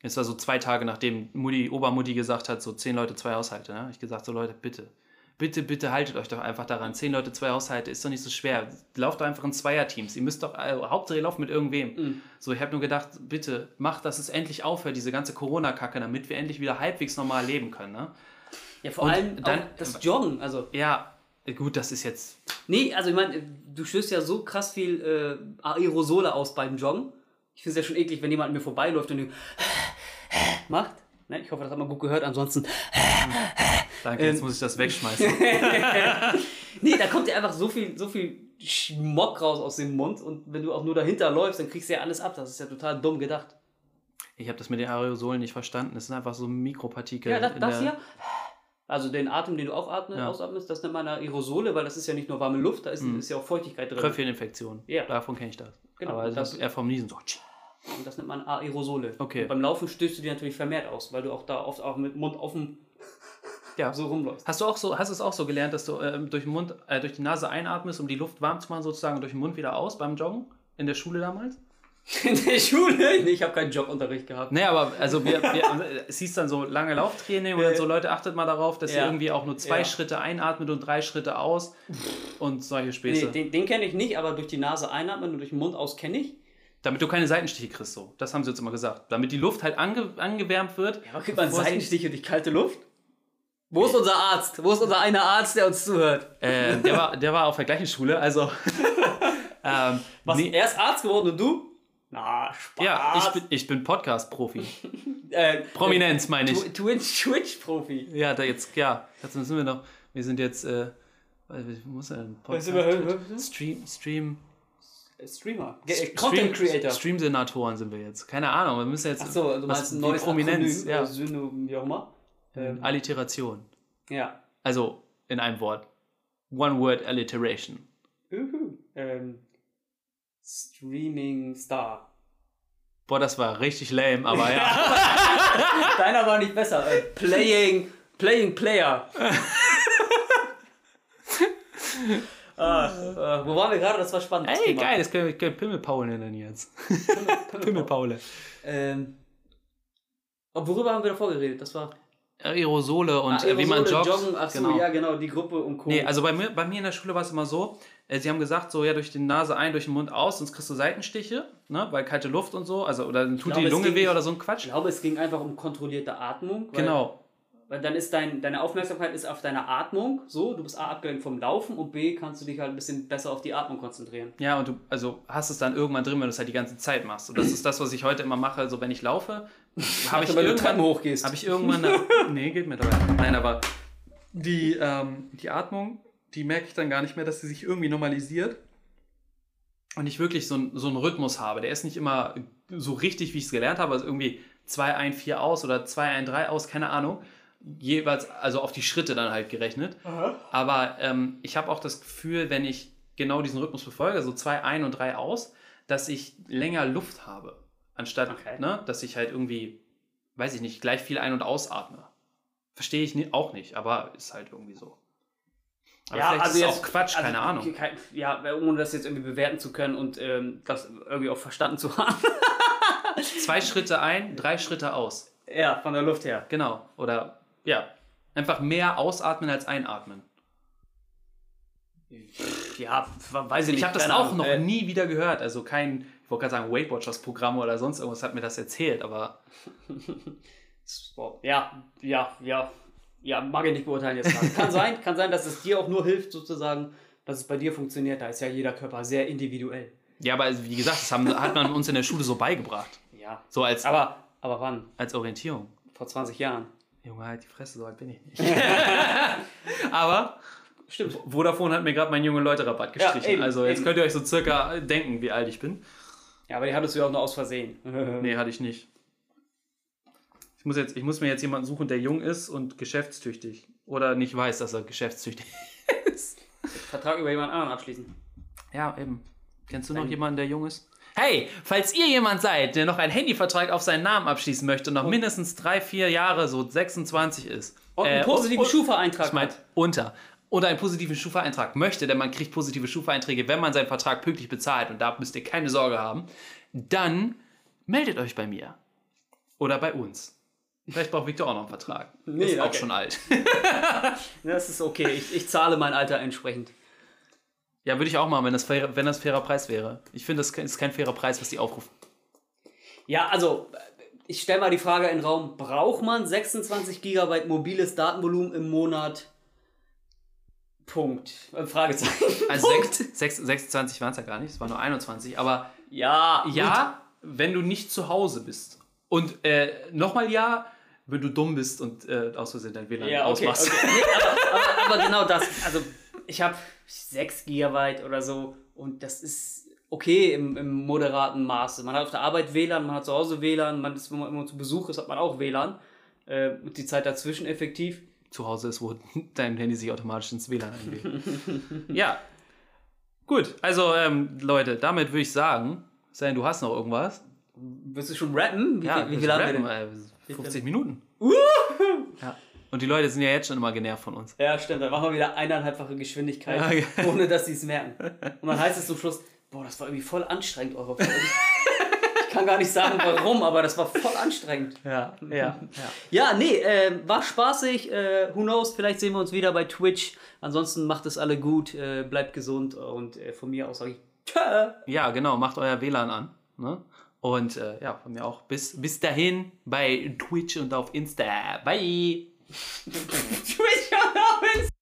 Speaker 2: Es war so zwei Tage, nachdem Mutti, Obermutti gesagt hat, so zehn Leute, zwei Haushalte. Ne? Ich gesagt, so Leute, bitte. Bitte, bitte haltet euch doch einfach daran. Zehn Leute, zwei Haushalte ist doch nicht so schwer. Lauft doch einfach in Zweierteams. Ihr müsst doch, äh, Hauptsache ihr lauft mit irgendwem. So, ich habe nur gedacht, bitte, macht, dass es endlich aufhört, diese ganze Corona-Kacke, damit wir endlich wieder halbwegs normal leben können. Ne?
Speaker 1: Ja, vor
Speaker 2: Und
Speaker 1: allem
Speaker 2: dann-
Speaker 1: auch das Joggen. Also,
Speaker 2: Ja, gut, das ist jetzt.
Speaker 1: nee, also ich meine, du stößt ja so krass viel äh, Aerosole aus beim Joggen. Ich finde es ja schon eklig, wenn jemand an mir vorbeiläuft und [LAUGHS] macht. Ne, ich hoffe, das hat man gut gehört. Ansonsten,
Speaker 2: Danke, jetzt muss ich das wegschmeißen. [LAUGHS]
Speaker 1: nee, da kommt ja einfach so viel, so viel Schmock raus aus dem Mund und wenn du auch nur dahinter läufst, dann kriegst du ja alles ab. Das ist ja total dumm gedacht.
Speaker 2: Ich habe das mit den Aerosolen nicht verstanden. Das sind einfach so Mikropartikel.
Speaker 1: Ja, das, das hier. Also den Atem, den du aufatmest,
Speaker 2: Ja.
Speaker 1: ausatmest, das nennt man Aerosole, weil das ist ja nicht nur warme Luft, da ist, ist ja auch Feuchtigkeit drin.
Speaker 2: Kröpfcheninfektion.
Speaker 1: Ja.
Speaker 2: Davon kenne ich das.
Speaker 1: Genau,
Speaker 2: Aber
Speaker 1: das-
Speaker 2: das eher vom Niesen so.
Speaker 1: Und das nennt man Aerosole.
Speaker 2: Okay.
Speaker 1: Und beim Laufen stößt du die natürlich vermehrt aus, weil du auch da oft auch mit Mund offen [LAUGHS]
Speaker 2: Ja.
Speaker 1: so rumläufst.
Speaker 2: Hast du auch so, hast es auch so gelernt, dass du ähm, durch den Mund, äh, durch die Nase einatmest, um die Luft warm zu machen, sozusagen durch den Mund wieder aus beim Joggen? In der Schule damals?
Speaker 1: In der Schule? Nee, ich habe keinen Jogunterricht gehabt.
Speaker 2: Nee, aber also wir, [LAUGHS] wir, es hieß dann so lange Lauftraining und dann so Leute achtet mal darauf, dass
Speaker 1: Ja.
Speaker 2: ihr irgendwie auch nur zwei
Speaker 1: Ja.
Speaker 2: Schritte einatmet und drei Schritte aus und solche Späße.
Speaker 1: Nee, den, den kenne ich nicht, aber durch die Nase einatmen und durch den Mund aus kenne ich.
Speaker 2: Damit du keine Seitenstiche kriegst, so. Das haben sie jetzt immer gesagt. Damit die Luft halt ange, angewärmt wird.
Speaker 1: Ja, aber kriegt man Seitenstiche durch kalte Luft? Wo ist unser Arzt? Wo ist unser einer Arzt, der uns zuhört?
Speaker 2: Äh, der, war, der war auf der gleichen Schule, also. [LAUGHS] [LAUGHS] ähm,
Speaker 1: Was?
Speaker 2: nee,
Speaker 1: Er ist Arzt geworden und du? Na, Spaß.
Speaker 2: ja, ich bin, ich bin Podcast-Profi. [LAUGHS]
Speaker 1: äh,
Speaker 2: Prominenz meine ich.
Speaker 1: Tw- Twitch, Twitch-Profi.
Speaker 2: Ja, da jetzt, ja, jetzt sind wir noch. Wir sind jetzt, äh, wie muss er
Speaker 1: sind wir-
Speaker 2: Podcast, Stream, Stream,
Speaker 1: Streamer. Äh, Content
Speaker 2: Stream,
Speaker 1: Creator.
Speaker 2: Stream-Senatoren sind wir jetzt. Keine Ahnung, wir müssen jetzt.
Speaker 1: Achso, du
Speaker 2: was-
Speaker 1: meinst ein neues
Speaker 2: Prominenz, ja.
Speaker 1: äh, Synonym, wie auch immer. Ähm,
Speaker 2: Alliteration.
Speaker 1: ja.
Speaker 2: Also in einem Wort. One word alliteration.
Speaker 1: Uhu. Ähm, Streaming Star.
Speaker 2: Boah, das war richtig lame, aber ja. [LAUGHS]
Speaker 1: Deiner war nicht besser. Äh, playing, playing player. [LAUGHS] ah, äh, wo waren wir gerade? Das war spannend.
Speaker 2: Ey,
Speaker 1: Thema.
Speaker 2: geil, das können wir können Pimmelpaul nennen jetzt. Pimmelpaule.
Speaker 1: Ähm, worüber haben wir davor geredet? Das war
Speaker 2: Aerosole und
Speaker 1: Ah,
Speaker 2: äh, wie man
Speaker 1: Aerosole,
Speaker 2: joggt.
Speaker 1: Joggen, ach so,
Speaker 2: genau.
Speaker 1: ja genau, die Gruppe und Co.
Speaker 2: Nee, also bei mir, bei mir in der Schule war es immer so, sie haben gesagt, so ja, durch die Nase ein, durch den Mund aus, sonst kriegst du Seitenstiche, ne, weil kalte Luft und so, also oder dann tut
Speaker 1: glaube,
Speaker 2: die Lunge
Speaker 1: ging-
Speaker 2: weh oder so ein
Speaker 1: ich
Speaker 2: Quatsch.
Speaker 1: glaube, es ging einfach um kontrollierte Atmung. Weil,
Speaker 2: Genau.
Speaker 1: Weil dann ist dein, deine Aufmerksamkeit ist auf deine Atmung, so, du bist A abgelenkt vom Laufen und B kannst du dich halt ein bisschen besser auf die Atmung konzentrieren.
Speaker 2: Ja, und du also hast es dann irgendwann drin, wenn du es halt die ganze Zeit machst. Und das ist das, was ich heute immer mache. Also wenn ich laufe, [LAUGHS] habe ich
Speaker 1: wenn du
Speaker 2: irgendwann
Speaker 1: hochgehst.
Speaker 2: Habe ich irgendwann. Eine, [LAUGHS] nee, geht mir dabei. Nein, aber die, ähm, die Atmung, die merke ich dann gar nicht mehr, dass sie sich irgendwie normalisiert. Und ich wirklich so, ein, so einen Rhythmus habe. Der ist nicht immer so richtig, wie ich es gelernt habe. Also irgendwie 2, 1, 4 aus oder 2, 1, 3 aus, keine Ahnung. Jeweils, also auf die Schritte dann halt gerechnet. Aber ähm, ich habe auch das Gefühl, wenn ich genau diesen Rhythmus befolge, so 2 ein und 3 aus, dass ich länger Luft habe. Anstatt,
Speaker 1: Okay.
Speaker 2: ne, dass ich halt irgendwie, weiß ich nicht, gleich viel ein- und ausatme. Verstehe ich auch nicht, aber ist halt irgendwie so. Aber vielleicht ist es auch Quatsch,
Speaker 1: also,
Speaker 2: keine Ahnung.
Speaker 1: kein- ja, ohne das jetzt irgendwie bewerten zu können und ähm, das irgendwie auch verstanden zu [LAUGHS] haben.
Speaker 2: Zwei Schritte ein, drei Schritte aus.
Speaker 1: ja, von der Luft her.
Speaker 2: Genau. Oder ja, einfach mehr ausatmen als einatmen.
Speaker 1: Ja, weiß ich nicht.
Speaker 2: Ich habe das auch
Speaker 1: Ahnung.
Speaker 2: noch
Speaker 1: Äh,
Speaker 2: nie wieder gehört. Also kein, ich wollte gerade sagen, Weight Watchers Programm oder sonst irgendwas hat mir das erzählt, aber [LAUGHS]
Speaker 1: Ja, ja, ja. Ja, mag ich nicht beurteilen jetzt gerade. Kann sein, kann sein, dass es dir auch nur hilft, sozusagen, dass es bei dir funktioniert. Da ist ja jeder Körper sehr individuell.
Speaker 2: ja, aber wie gesagt, das haben, hat man uns in der Schule so beigebracht.
Speaker 1: Ja.
Speaker 2: So als,
Speaker 1: Aber, aber wann?
Speaker 2: als Orientierung.
Speaker 1: Vor 20 Jahren.
Speaker 2: Junge, halt die Fresse, so alt bin ich nicht. [LAUGHS] aber
Speaker 1: Stimmt.
Speaker 2: Vodafone hat mir gerade meinen jungen Leute-Rabatt
Speaker 1: Ja,
Speaker 2: gestrichen.
Speaker 1: eben,
Speaker 2: also jetzt
Speaker 1: eben.
Speaker 2: könnt ihr euch so circa denken, wie alt ich bin.
Speaker 1: Ja, aber die hattest du ja auch nur aus Versehen.
Speaker 2: Nee, hatte ich nicht. Ich muss, jetzt, ich muss mir jetzt jemanden suchen, der jung ist und geschäftstüchtig. Oder nicht weiß, dass er geschäftstüchtig [LAUGHS] ist.
Speaker 1: Vertrag über jemand anderen abschließen.
Speaker 2: Ja, eben. Kennst du noch jemanden, der jung ist? Hey, falls ihr jemand seid, der noch einen Handyvertrag auf seinen Namen abschließen möchte und noch mindestens drei, vier Jahre, so 26 ist.
Speaker 1: Und einen
Speaker 2: äh,
Speaker 1: positiven
Speaker 2: und-
Speaker 1: Schufa-Eintrag.
Speaker 2: Ich meine, unter. Oder einen positiven Schufa-Eintrag möchte, denn man kriegt positive Schufa-Einträge, wenn man seinen Vertrag pünktlich bezahlt und da müsst ihr keine Sorge haben, dann meldet euch bei mir. Oder bei uns. Vielleicht braucht Victor auch noch einen Vertrag.
Speaker 1: Nee,
Speaker 2: ist auch
Speaker 1: okay.
Speaker 2: schon alt. [LAUGHS]
Speaker 1: Das ist okay. Ich, ich zahle mein Alter entsprechend.
Speaker 2: Ja, würde ich auch machen, wenn das, fair, wenn das fairer Preis wäre. Ich finde, das ist kein fairer Preis, was die aufrufen.
Speaker 1: Ja, also, ich stelle mal die Frage in den Raum: Braucht man 26 GB mobiles Datenvolumen im Monat? Punkt. Äh, Fragezeichen. [LAUGHS]
Speaker 2: Also
Speaker 1: Punkt.
Speaker 2: sechs, sechs, 26 waren es ja gar nicht, es waren nur 21. Aber
Speaker 1: Ja,
Speaker 2: ja, wenn du nicht zu Hause bist. Und äh, nochmal ja, wenn du dumm bist und äh, aus Versehen dein WLAN
Speaker 1: Ja, okay.
Speaker 2: ausmachst.
Speaker 1: okay. Nee, aber, aber, aber genau das. Also, ich habe 6 GB oder so und das ist okay im, im moderaten Maße. Man hat auf der Arbeit WLAN, man hat zu Hause WLAN, man ist, wenn man immer zu Besuch ist, hat man auch WLAN. Äh, und die Zeit dazwischen effektiv.
Speaker 2: zu Hause ist, wo [LAUGHS] dein Handy sich automatisch ins WLAN einwählt. [LAUGHS] ja. Gut, also ähm, Leute, damit würde ich sagen, sein, du hast noch irgendwas.
Speaker 1: Willst du schon rappen? Wie, viel, wie viel haben wir denn?
Speaker 2: äh, 50 Minuten. Ja. Und die Leute sind ja jetzt schon immer genervt von uns.
Speaker 1: Ja, stimmt. Dann machen wir wieder eineinhalbfache Geschwindigkeit,
Speaker 2: Ja, okay.
Speaker 1: ohne dass sie es merken. Und dann heißt es zum Schluss, boah, das war irgendwie voll anstrengend, eure Folge. Ich kann gar nicht sagen, warum, aber das war voll anstrengend.
Speaker 2: Ja, ja, ja.
Speaker 1: Ja, nee, äh, war spaßig. Äh, who knows, vielleicht sehen wir uns wieder bei Twitch. Ansonsten macht es alle gut, äh, bleibt gesund und äh, von mir aus sage ich Tschö.
Speaker 2: Ja, genau, macht euer WLAN an. Ne? Und äh, ja, von mir auch. Bis, bis dahin bei Twitch und auf Insta. Bye. [LAUGHS]
Speaker 1: Twitch und auf Instagram.